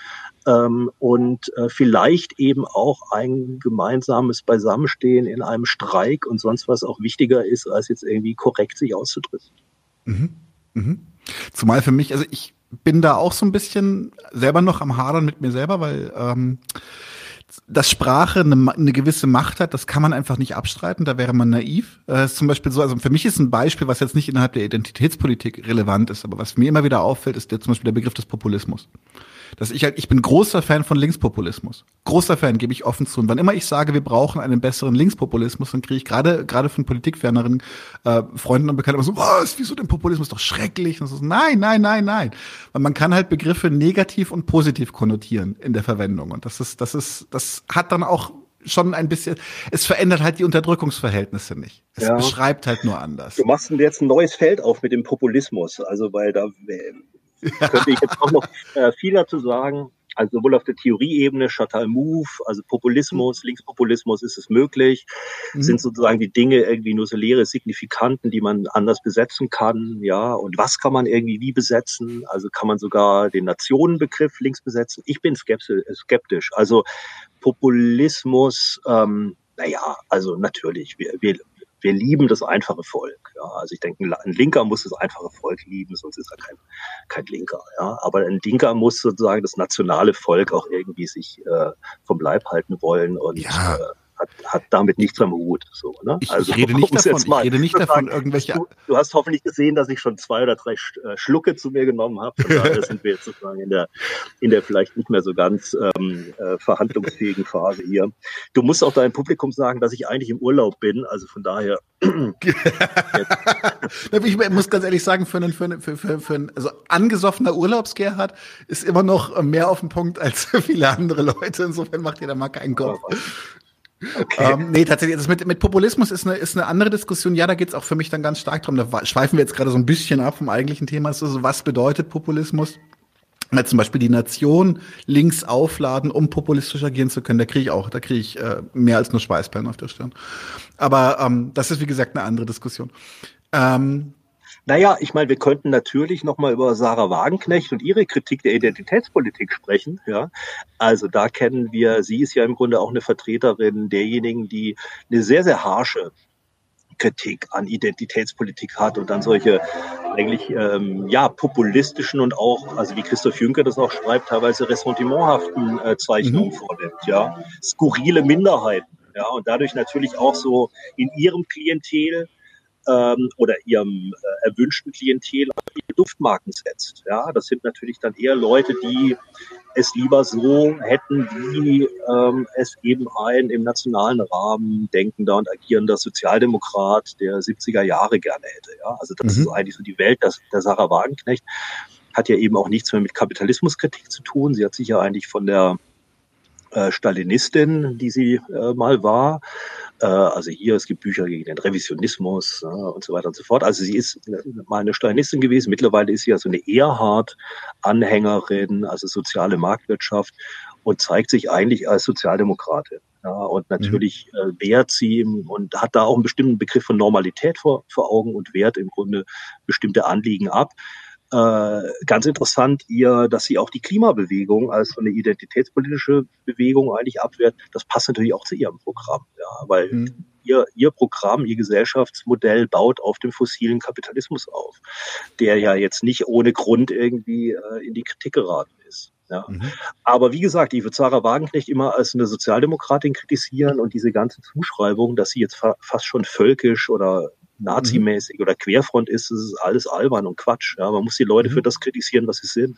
ähm, und äh, vielleicht eben auch ein gemeinsames Beisammenstehen in einem Streik und sonst was auch wichtiger ist, als jetzt irgendwie korrekt sich auszudrücken. Mhm. Mhm. Zumal für mich, also ich bin da auch so ein bisschen selber noch am Hadern mit mir selber, weil ähm, dass Sprache eine, eine gewisse Macht hat, das kann man einfach nicht abstreiten, da wäre man naiv. Äh, zum Beispiel so, also für mich ist ein Beispiel, was jetzt nicht innerhalb der Identitätspolitik relevant ist, aber was mir immer wieder auffällt, ist der, zum Beispiel der Begriff des Populismus dass ich halt, ich bin großer Fan von Linkspopulismus. Großer Fan, gebe ich offen zu. Und wann immer ich sage, wir brauchen einen besseren Linkspopulismus, dann kriege ich gerade gerade von politikferneren äh, Freunden und Bekannten immer so, was, wieso denn Populismus? Doch schrecklich. Und so, nein, nein, nein, nein. Weil man kann halt Begriffe negativ und positiv konnotieren in der Verwendung. Und das ist, das ist, das hat dann auch schon ein bisschen, es verändert halt die Unterdrückungsverhältnisse nicht. Es ja. beschreibt halt nur anders. Du machst jetzt ein neues Feld auf mit dem Populismus. Also, weil da Ja. Könnte ich jetzt auch noch äh, viel dazu sagen. Also sowohl auf der Theorieebene, Shuttle Move, also Populismus, mhm. Linkspopulismus ist es möglich, mhm. sind sozusagen die Dinge irgendwie nur so leere Signifikanten, die man anders besetzen kann, ja. Und was kann man irgendwie wie besetzen? Also kann man sogar den Nationenbegriff links besetzen? Ich bin skeptisch. Also Populismus, ähm, naja, also natürlich, wir, wir, wir lieben das einfache Volk. Ja. Also ich denke, ein Linker muss das einfache Volk lieben, sonst ist er kein, kein Linker. Ja. Aber ein Linker muss sozusagen das nationale Volk auch irgendwie sich äh, vom Leib halten wollen und ja. äh, hat, hat damit nichts am Hut. So, ne? ich, also, ich rede nicht davon, ich rede nicht davon irgendwelche. Du, du, hast hoffentlich gesehen, dass ich schon zwei oder drei äh, Schlucke zu mir genommen habe. Von daher <laughs> sind wir jetzt sozusagen in der, in der vielleicht nicht mehr so ganz ähm, äh, verhandlungsfähigen Phase hier. Du musst auch deinem Publikum sagen, dass ich eigentlich im Urlaub bin. Also von daher. <laughs> ich muss ganz ehrlich sagen, für einen, für einen, für, für, für einen also angesoffener Urlaubsgerhard ist immer noch mehr auf den Punkt als viele andere Leute. Insofern macht ihr da mal keinen Kopf. Okay. Ähm, nee, tatsächlich, das mit, mit Populismus ist eine, ist eine andere Diskussion. Ja, da geht's auch für mich dann ganz stark drum. Da schweifen wir jetzt gerade so ein bisschen ab vom eigentlichen Thema. Also, was bedeutet Populismus? Na, zum Beispiel die Nation links aufladen, um populistisch agieren zu können. Da kriege ich auch, da kriege ich äh, mehr als nur Schweißperlen auf der Stirn. Aber ähm, das ist, wie gesagt, eine andere Diskussion. Ähm, naja, ich meine, wir könnten natürlich nochmal über Sarah Wagenknecht und ihre Kritik der Identitätspolitik sprechen. Ja, also da kennen wir, sie ist ja im Grunde auch eine Vertreterin derjenigen, die eine sehr, sehr harsche Kritik an Identitätspolitik hat und dann solche eigentlich ähm, ja populistischen und auch, also wie Christoph Jünker das auch schreibt, teilweise ressentimenthaften äh, Zeichnungen mhm. vornimmt, ja, skurrile Minderheiten, ja, und dadurch natürlich auch so in ihrem Klientel ähm, oder ihrem äh, erwünschten Klientel Duftmarken setzt. Ja, das sind natürlich dann eher Leute, die es lieber so hätten, wie ähm, es eben ein im nationalen Rahmen denkender und agierender Sozialdemokrat der 70er Jahre gerne hätte. Ja, also das mhm. ist eigentlich so die Welt der, der Sarah Wagenknecht. Hat ja eben auch nichts mehr mit Kapitalismuskritik zu tun. Sie hat sich ja eigentlich von der äh, Stalinistin, die sie äh, mal war, äh, also hier, es gibt Bücher gegen den Revisionismus äh, und so weiter und so fort. Also sie ist mal eine Stalinistin gewesen. Mittlerweile ist sie ja so eine Erhard-Anhängerin, also soziale Marktwirtschaft und zeigt sich eigentlich als Sozialdemokratin. Ja, und natürlich mhm. äh, wehrt sie und hat da auch einen bestimmten Begriff von Normalität vor, vor Augen und wehrt im Grunde bestimmte Anliegen ab. Äh, ganz interessant ihr, dass sie auch die Klimabewegung als so eine identitätspolitische Bewegung eigentlich abwehrt. Das passt natürlich auch zu ihrem Programm, ja, weil mhm. ihr, ihr Programm, ihr Gesellschaftsmodell baut auf dem fossilen Kapitalismus auf, der ja jetzt nicht ohne Grund irgendwie äh, in die Kritik geraten ist. Ja. Mhm. Aber wie gesagt, ich würde Sarah Wagenknecht immer als eine Sozialdemokratin kritisieren und diese ganze Zuschreibung, dass sie jetzt fa fast schon völkisch oder nazimäßig oder Querfront ist, das ist alles albern und Quatsch. Ja, man muss die Leute mhm. für das kritisieren, was sie sind.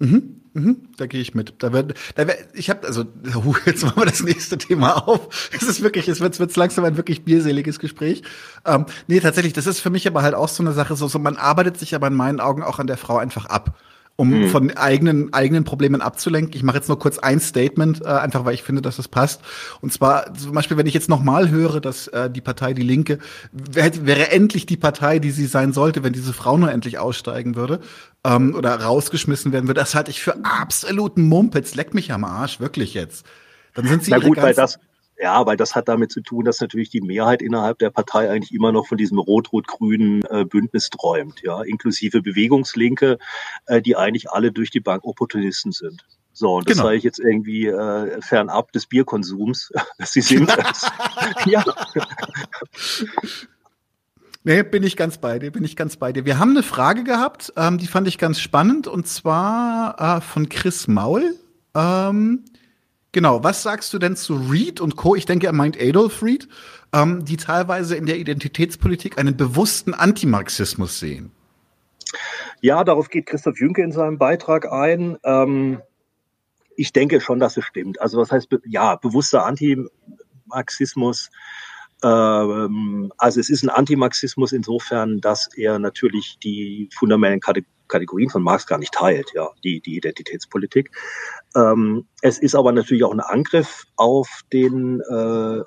Mhm, mhm, da gehe ich mit. Da wird, da wird, ich habe also, uh, <laughs> jetzt machen wir das nächste Thema auf. Es ist wirklich, es wird, wird langsam ein wirklich bierseliges Gespräch. Ähm, nee, tatsächlich, das ist für mich aber halt auch so eine Sache. So, so man arbeitet sich aber in meinen Augen auch an der Frau einfach ab um mhm. von eigenen eigenen Problemen abzulenken. Ich mache jetzt nur kurz ein Statement, äh, einfach weil ich finde, dass das passt. Und zwar zum Beispiel, wenn ich jetzt nochmal höre, dass äh, die Partei Die Linke wär, wäre endlich die Partei, die sie sein sollte, wenn diese Frau nur endlich aussteigen würde ähm, oder rausgeschmissen werden würde. Das halte ich für absoluten Mumpitz. Leck mich am Arsch, wirklich jetzt. Dann sind sie Na gut, weil das ja, weil das hat damit zu tun, dass natürlich die Mehrheit innerhalb der Partei eigentlich immer noch von diesem rot-rot-grünen äh, Bündnis träumt, ja, inklusive Bewegungslinke, äh, die eigentlich alle durch die Bank Opportunisten sind. So, und das genau. sage ich jetzt irgendwie äh, fernab des Bierkonsums. <laughs> Sie sind das. <laughs> ja. Nee, bin ich ganz bei dir, bin ich ganz bei dir. Wir haben eine Frage gehabt, ähm, die fand ich ganz spannend, und zwar äh, von Chris Maul. Ähm, Genau, was sagst du denn zu Reed und Co.? Ich denke, er meint Adolf Reed, ähm, die teilweise in der Identitätspolitik einen bewussten Antimarxismus sehen. Ja, darauf geht Christoph Jünke in seinem Beitrag ein. Ähm, ich denke schon, dass es stimmt. Also was heißt, ja, bewusster Antimarxismus. Ähm, also es ist ein Antimarxismus insofern, dass er natürlich die fundamentalen Kategorien von Marx gar nicht teilt, ja, die, die Identitätspolitik. Ähm, es ist aber natürlich auch ein Angriff auf den äh,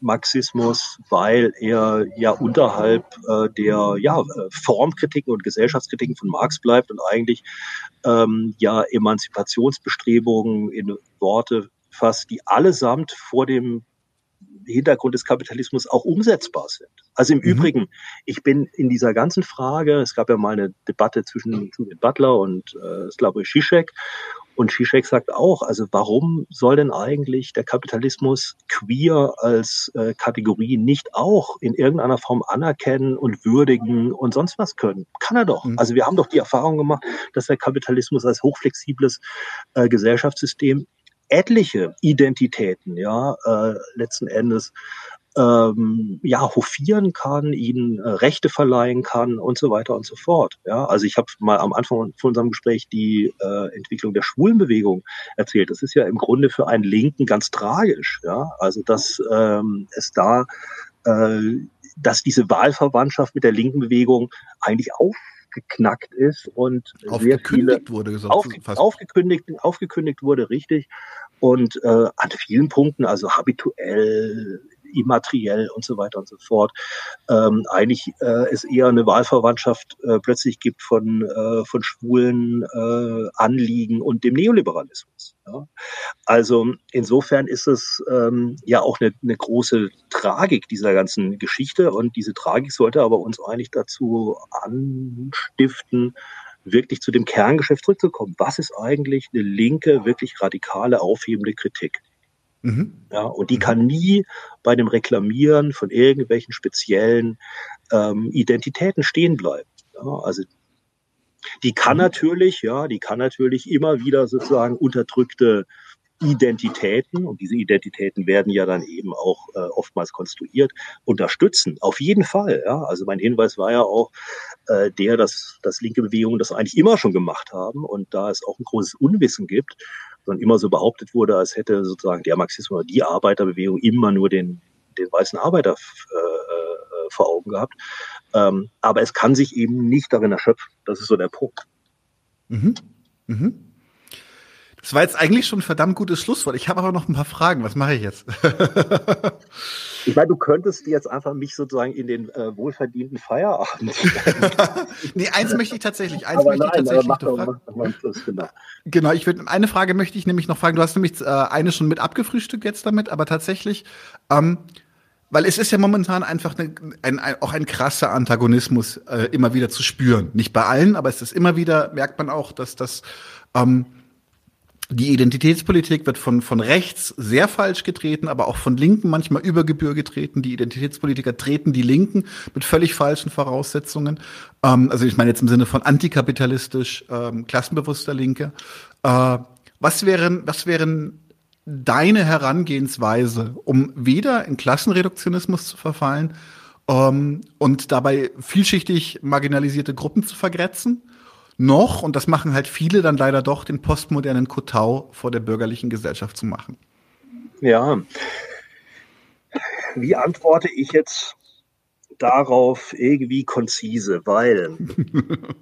Marxismus, weil er ja unterhalb äh, der ja, Formkritiken und Gesellschaftskritiken von Marx bleibt und eigentlich ähm, ja Emanzipationsbestrebungen in Worte fasst, die allesamt vor dem Hintergrund des Kapitalismus auch umsetzbar sind. Also im mhm. Übrigen, ich bin in dieser ganzen Frage, es gab ja mal eine Debatte zwischen Judith Butler und äh, Slavoj Žižek und Zizek sagt auch, also warum soll denn eigentlich der Kapitalismus queer als äh, Kategorie nicht auch in irgendeiner Form anerkennen und würdigen und sonst was können? Kann er doch. Mhm. Also wir haben doch die Erfahrung gemacht, dass der Kapitalismus als hochflexibles äh, Gesellschaftssystem etliche Identitäten, ja, äh, letzten Endes ähm, ja, hofieren kann, ihnen äh, Rechte verleihen kann und so weiter und so fort. Ja, also ich habe mal am Anfang von unserem Gespräch die äh, Entwicklung der Schwulenbewegung erzählt. Das ist ja im Grunde für einen Linken ganz tragisch. Ja, also dass ähm, es da, äh, dass diese Wahlverwandtschaft mit der linken Bewegung eigentlich auf geknackt ist und sehr viele wurde gesagt, aufge aufgekündigt, aufgekündigt wurde, richtig. Und äh, an vielen Punkten, also habituell immateriell und so weiter und so fort, ähm, eigentlich äh, es eher eine Wahlverwandtschaft äh, plötzlich gibt von, äh, von schwulen äh, Anliegen und dem Neoliberalismus. Ja? Also insofern ist es ähm, ja auch eine, eine große Tragik dieser ganzen Geschichte und diese Tragik sollte aber uns eigentlich dazu anstiften, wirklich zu dem Kerngeschäft zurückzukommen. Was ist eigentlich eine linke, wirklich radikale, aufhebende Kritik? Mhm. Ja, und die kann nie bei dem Reklamieren von irgendwelchen speziellen ähm, Identitäten stehen bleiben. Ja, also die kann mhm. natürlich, ja, die kann natürlich immer wieder sozusagen unterdrückte Identitäten, und diese Identitäten werden ja dann eben auch äh, oftmals konstruiert, unterstützen. Auf jeden Fall. Ja. Also mein Hinweis war ja auch äh, der, dass, dass linke Bewegungen das eigentlich immer schon gemacht haben und da es auch ein großes Unwissen gibt, sondern immer so behauptet wurde, als hätte sozusagen der Marxismus oder die Arbeiterbewegung immer nur den, den weißen Arbeiter äh, äh, vor Augen gehabt. Ähm, aber es kann sich eben nicht darin erschöpfen. Das ist so der Punkt. Mhm. Mhm. Das war jetzt eigentlich schon ein verdammt gutes Schlusswort. Ich habe aber noch ein paar Fragen. Was mache ich jetzt? <laughs> Ich meine, du könntest jetzt einfach mich sozusagen in den äh, wohlverdienten Feierabend. <laughs> nee, eins möchte ich tatsächlich, eins möchte nein, ich tatsächlich doch, Schluss, genau. genau, ich würde eine Frage möchte ich nämlich noch fragen. Du hast nämlich äh, eine schon mit abgefrühstückt jetzt damit, aber tatsächlich, ähm, weil es ist ja momentan einfach eine, ein, ein, auch ein krasser Antagonismus äh, immer wieder zu spüren. Nicht bei allen, aber es ist immer wieder merkt man auch, dass das ähm, die Identitätspolitik wird von, von rechts sehr falsch getreten, aber auch von Linken manchmal über Gebühr getreten. Die Identitätspolitiker treten die Linken mit völlig falschen Voraussetzungen. Ähm, also ich meine jetzt im Sinne von antikapitalistisch, ähm, klassenbewusster Linke. Äh, was wären, was wären deine Herangehensweise, um weder in Klassenreduktionismus zu verfallen ähm, und dabei vielschichtig marginalisierte Gruppen zu vergrätzen? Noch, und das machen halt viele dann leider doch, den postmodernen Kotau vor der bürgerlichen Gesellschaft zu machen. Ja. Wie antworte ich jetzt darauf irgendwie konzise? Weil, <laughs>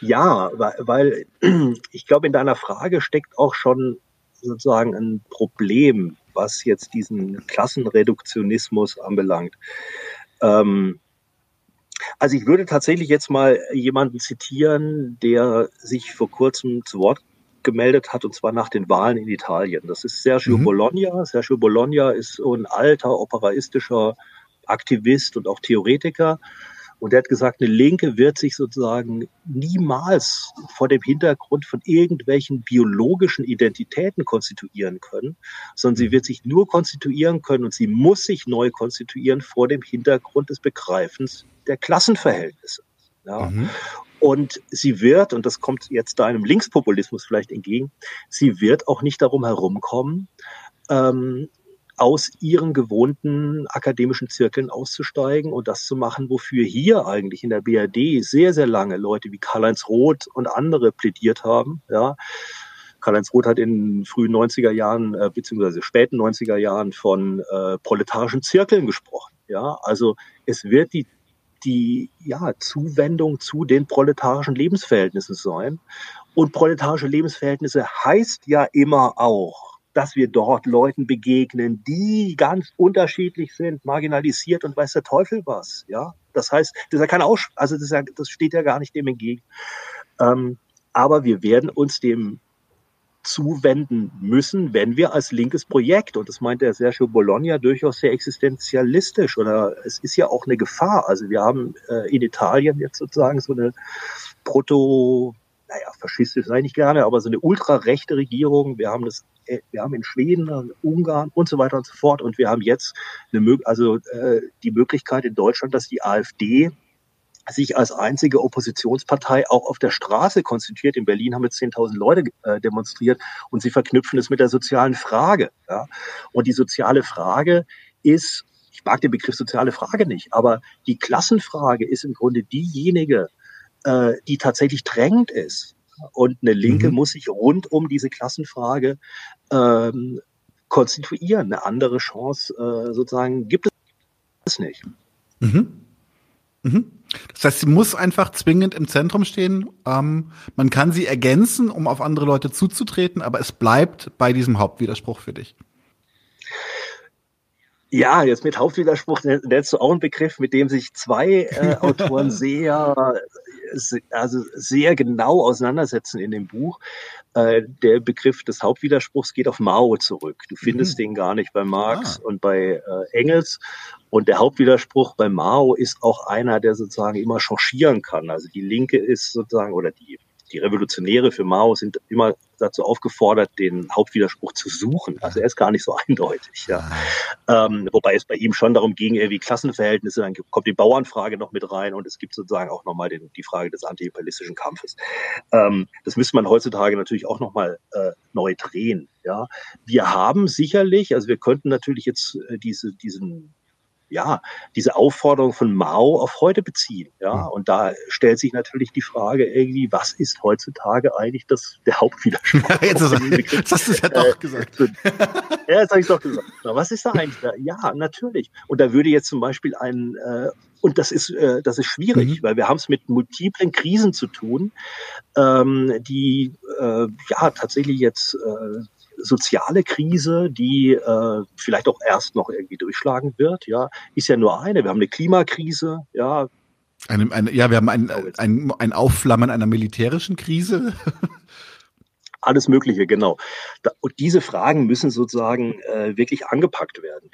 ja, weil <clears throat> ich glaube, in deiner Frage steckt auch schon sozusagen ein Problem, was jetzt diesen Klassenreduktionismus anbelangt. Ähm, also ich würde tatsächlich jetzt mal jemanden zitieren, der sich vor kurzem zu Wort gemeldet hat, und zwar nach den Wahlen in Italien. Das ist Sergio mhm. Bologna. Sergio Bologna ist so ein alter operaistischer Aktivist und auch Theoretiker. Und er hat gesagt, eine Linke wird sich sozusagen niemals vor dem Hintergrund von irgendwelchen biologischen Identitäten konstituieren können, sondern sie mhm. wird sich nur konstituieren können und sie muss sich neu konstituieren vor dem Hintergrund des Begreifens der Klassenverhältnisse. Ja. Mhm. Und sie wird, und das kommt jetzt deinem Linkspopulismus vielleicht entgegen, sie wird auch nicht darum herumkommen, ähm, aus ihren gewohnten akademischen Zirkeln auszusteigen und das zu machen, wofür hier eigentlich in der BRD sehr, sehr lange Leute wie Karl-Heinz Roth und andere plädiert haben. Ja. Karl-Heinz Roth hat in den frühen 90er Jahren äh, beziehungsweise späten 90er Jahren von äh, proletarischen Zirkeln gesprochen. Ja, also es wird die die ja, Zuwendung zu den proletarischen Lebensverhältnissen sein. Und proletarische Lebensverhältnisse heißt ja immer auch, dass wir dort Leuten begegnen, die ganz unterschiedlich sind, marginalisiert und weiß der Teufel was. Ja, das heißt, das ist ja kein Aus, also das, ja, das steht ja gar nicht dem entgegen. Ähm, aber wir werden uns dem zuwenden müssen, wenn wir als linkes Projekt, und das meint der Sergio Bologna durchaus sehr existenzialistisch, oder es ist ja auch eine Gefahr. Also wir haben äh, in Italien jetzt sozusagen so eine Proto, naja, faschistisch sei nicht gerne, aber so eine ultrarechte Regierung. Wir haben das, wir haben in Schweden, Ungarn und so weiter und so fort. Und wir haben jetzt eine, also äh, die Möglichkeit in Deutschland, dass die AfD sich als einzige Oppositionspartei auch auf der Straße konstituiert. In Berlin haben jetzt 10.000 Leute äh, demonstriert und sie verknüpfen es mit der sozialen Frage. Ja? Und die soziale Frage ist, ich mag den Begriff soziale Frage nicht, aber die Klassenfrage ist im Grunde diejenige, äh, die tatsächlich drängend ist. Und eine Linke mhm. muss sich rund um diese Klassenfrage ähm, konstituieren. Eine andere Chance äh, sozusagen gibt es nicht. Mhm. Mhm. Das heißt, sie muss einfach zwingend im Zentrum stehen. Ähm, man kann sie ergänzen, um auf andere Leute zuzutreten, aber es bleibt bei diesem Hauptwiderspruch für dich. Ja, jetzt mit Hauptwiderspruch nennst du auch einen Begriff, mit dem sich zwei äh, Autoren <laughs> sehr, also sehr genau auseinandersetzen in dem Buch. Äh, der Begriff des Hauptwiderspruchs geht auf Mao zurück. Du findest mhm. den gar nicht bei Marx ah. und bei äh, Engels. Und der Hauptwiderspruch bei Mao ist auch einer, der sozusagen immer changieren kann. Also die Linke ist sozusagen, oder die die Revolutionäre für Mao sind immer dazu aufgefordert, den Hauptwiderspruch zu suchen. Also er ist gar nicht so <laughs> eindeutig. Ja. Ähm, wobei es bei ihm schon darum ging, irgendwie Klassenverhältnisse, dann kommt die Bauernfrage noch mit rein und es gibt sozusagen auch nochmal die Frage des antiimperialistischen Kampfes. Ähm, das müsste man heutzutage natürlich auch nochmal äh, neu drehen. Ja. Wir haben sicherlich, also wir könnten natürlich jetzt äh, diese, diesen ja, diese Aufforderung von Mao auf heute beziehen. Ja, und da stellt sich natürlich die Frage irgendwie, was ist heutzutage eigentlich das, der Hauptwiderspruch? <laughs> Ja, jetzt, ist, jetzt hast du es ja doch gesagt. <laughs> ja, jetzt habe ich es doch gesagt. Na, was ist da eigentlich da? Ja, natürlich. Und da würde jetzt zum Beispiel ein, äh, und das ist, äh, das ist schwierig, mhm. weil wir haben es mit multiplen Krisen zu tun, ähm, die äh, ja tatsächlich jetzt äh, soziale Krise, die äh, vielleicht auch erst noch irgendwie durchschlagen wird, ja, ist ja nur eine. Wir haben eine Klimakrise, ja. Eine, eine, ja, wir haben ein, ein, ein Aufflammen einer militärischen Krise. <laughs> Alles Mögliche, genau. Und diese Fragen müssen sozusagen äh, wirklich angepackt werden.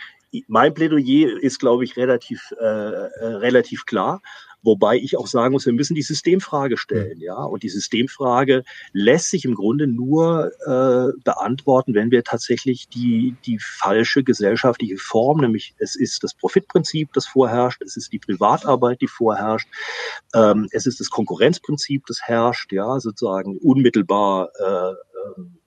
Mein Plädoyer ist, glaube ich, relativ, äh, äh relativ klar. Wobei ich auch sagen muss, wir müssen die Systemfrage stellen, ja. Und die Systemfrage lässt sich im Grunde nur äh, beantworten, wenn wir tatsächlich die, die falsche gesellschaftliche Form, nämlich es ist das Profitprinzip, das vorherrscht, es ist die Privatarbeit, die vorherrscht, ähm, es ist das Konkurrenzprinzip, das herrscht, ja, sozusagen unmittelbar äh, ähm,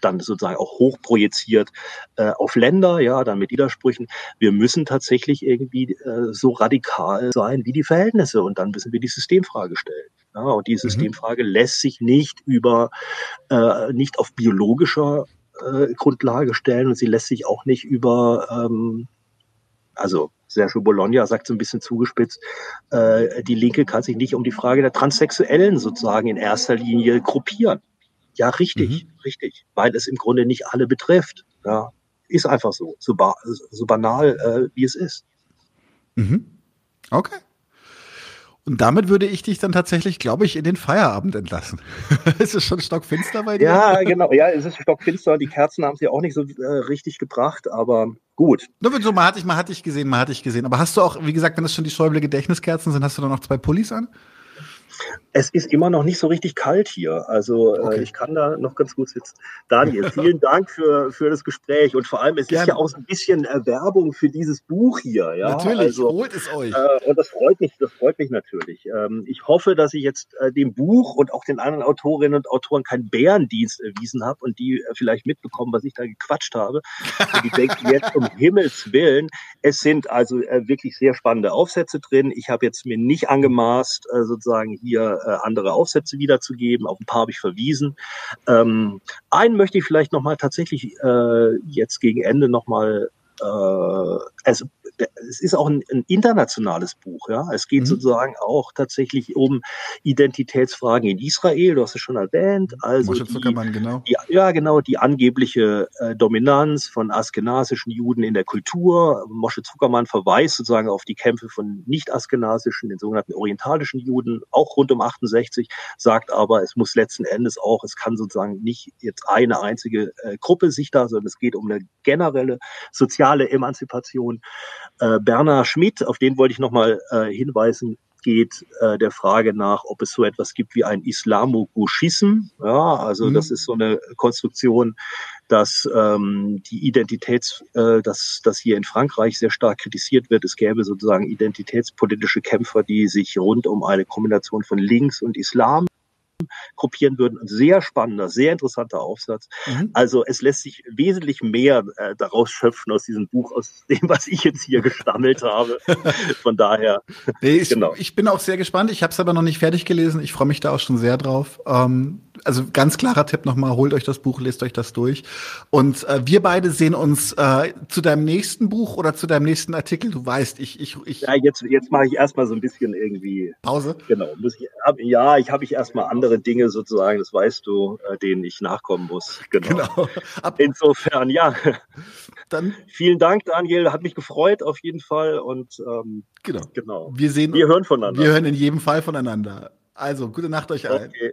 dann sozusagen auch hochprojiziert äh, auf Länder, ja, dann mit Widersprüchen. Wir müssen tatsächlich irgendwie äh, so radikal sein wie die Verhältnisse und dann müssen wir die Systemfrage stellen. Ja, und die mhm. Systemfrage mhm. lässt sich nicht über, äh, nicht auf biologischer äh, Grundlage stellen und sie lässt sich auch nicht über, ähm, also Sergio Bologna sagt so ein bisschen zugespitzt, äh, die Linke kann sich nicht um die Frage der Transsexuellen sozusagen in erster Linie gruppieren. Ja, richtig, mhm. richtig, weil es im Grunde nicht alle betrifft. Ja, ist einfach so, so, ba so banal, äh, wie es ist. Mhm. Okay. Und damit würde ich dich dann tatsächlich, glaube ich, in den Feierabend entlassen. <laughs> ist es schon stockfinster bei dir? Ja, genau. Ja, es ist stockfinster. Die Kerzen haben sie auch nicht so äh, richtig gebracht, aber gut. Nur so, mal hatte ich, mal hatte ich gesehen, mal hatte ich gesehen. Aber hast du auch, wie gesagt, wenn das schon die Schäuble Gedächtniskerzen sind, hast du da noch zwei Pullis an? Es ist immer noch nicht so richtig kalt hier. Also äh, okay. äh, ich kann da noch ganz gut sitzen. Daniel, <laughs> vielen Dank für, für das Gespräch und vor allem, es Gerne. ist ja auch so ein bisschen Werbung für dieses Buch hier. Ja? Natürlich, also, holt es euch. Äh, und das freut mich, das freut mich natürlich. Ähm, ich hoffe, dass ich jetzt äh, dem Buch und auch den anderen Autorinnen und Autoren keinen Bärendienst erwiesen habe und die äh, vielleicht mitbekommen, was ich da gequatscht habe. und die denken <laughs> jetzt um Himmels Willen. Es sind also äh, wirklich sehr spannende Aufsätze drin. Ich habe jetzt mir nicht angemaßt, sozusagen hier äh, andere Aufsätze wiederzugeben. Auf ein paar habe ich verwiesen. Ähm, einen möchte ich vielleicht nochmal tatsächlich äh, jetzt gegen Ende nochmal äh, es ist auch ein, ein internationales Buch. Ja, es geht mhm. sozusagen auch tatsächlich um Identitätsfragen in Israel. Du hast es schon erwähnt. Also die, genau. Die, ja, genau die angebliche äh, Dominanz von askenasischen Juden in der Kultur. Moshe Zuckermann verweist sozusagen auf die Kämpfe von nicht-askenasischen, den sogenannten orientalischen Juden, auch rund um 68, sagt aber, es muss letzten Endes auch, es kann sozusagen nicht jetzt eine einzige äh, Gruppe sich da, sondern es geht um eine generelle soziale Emanzipation. Äh, Bernhard Schmidt, auf den wollte ich nochmal äh, hinweisen, geht äh, der Frage nach, ob es so etwas gibt wie ein Islamo-Guschism. Ja, also mhm. das ist so eine Konstruktion, dass ähm, die Identitäts, äh, dass das hier in Frankreich sehr stark kritisiert wird. Es gäbe sozusagen identitätspolitische Kämpfer, die sich rund um eine Kombination von Links und Islam gruppieren würden. Ein sehr spannender, sehr interessanter Aufsatz. Mhm. Also es lässt sich wesentlich mehr äh, daraus schöpfen aus diesem Buch, aus dem, was ich jetzt hier gestammelt habe. <laughs> Von daher. Nee, ich, genau. ich bin auch sehr gespannt. Ich habe es aber noch nicht fertig gelesen. Ich freue mich da auch schon sehr drauf. Ähm, also ganz klarer Tipp nochmal, holt euch das Buch, lest euch das durch. Und äh, wir beide sehen uns äh, zu deinem nächsten Buch oder zu deinem nächsten Artikel. Du weißt, ich, ich, ich. Ja, jetzt, jetzt mache ich erstmal so ein bisschen irgendwie. Pause? Genau. Ich, hab, ja, ich habe ich erstmal andere Dinge sozusagen, das weißt du, äh, denen ich nachkommen muss. Genau. genau. Insofern, ja. Dann. Vielen Dank, Daniel. Hat mich gefreut auf jeden Fall. Und ähm, genau. genau. Wir sehen. Wir hören voneinander. Wir hören in jedem Fall voneinander. Also, gute Nacht euch allen. Okay.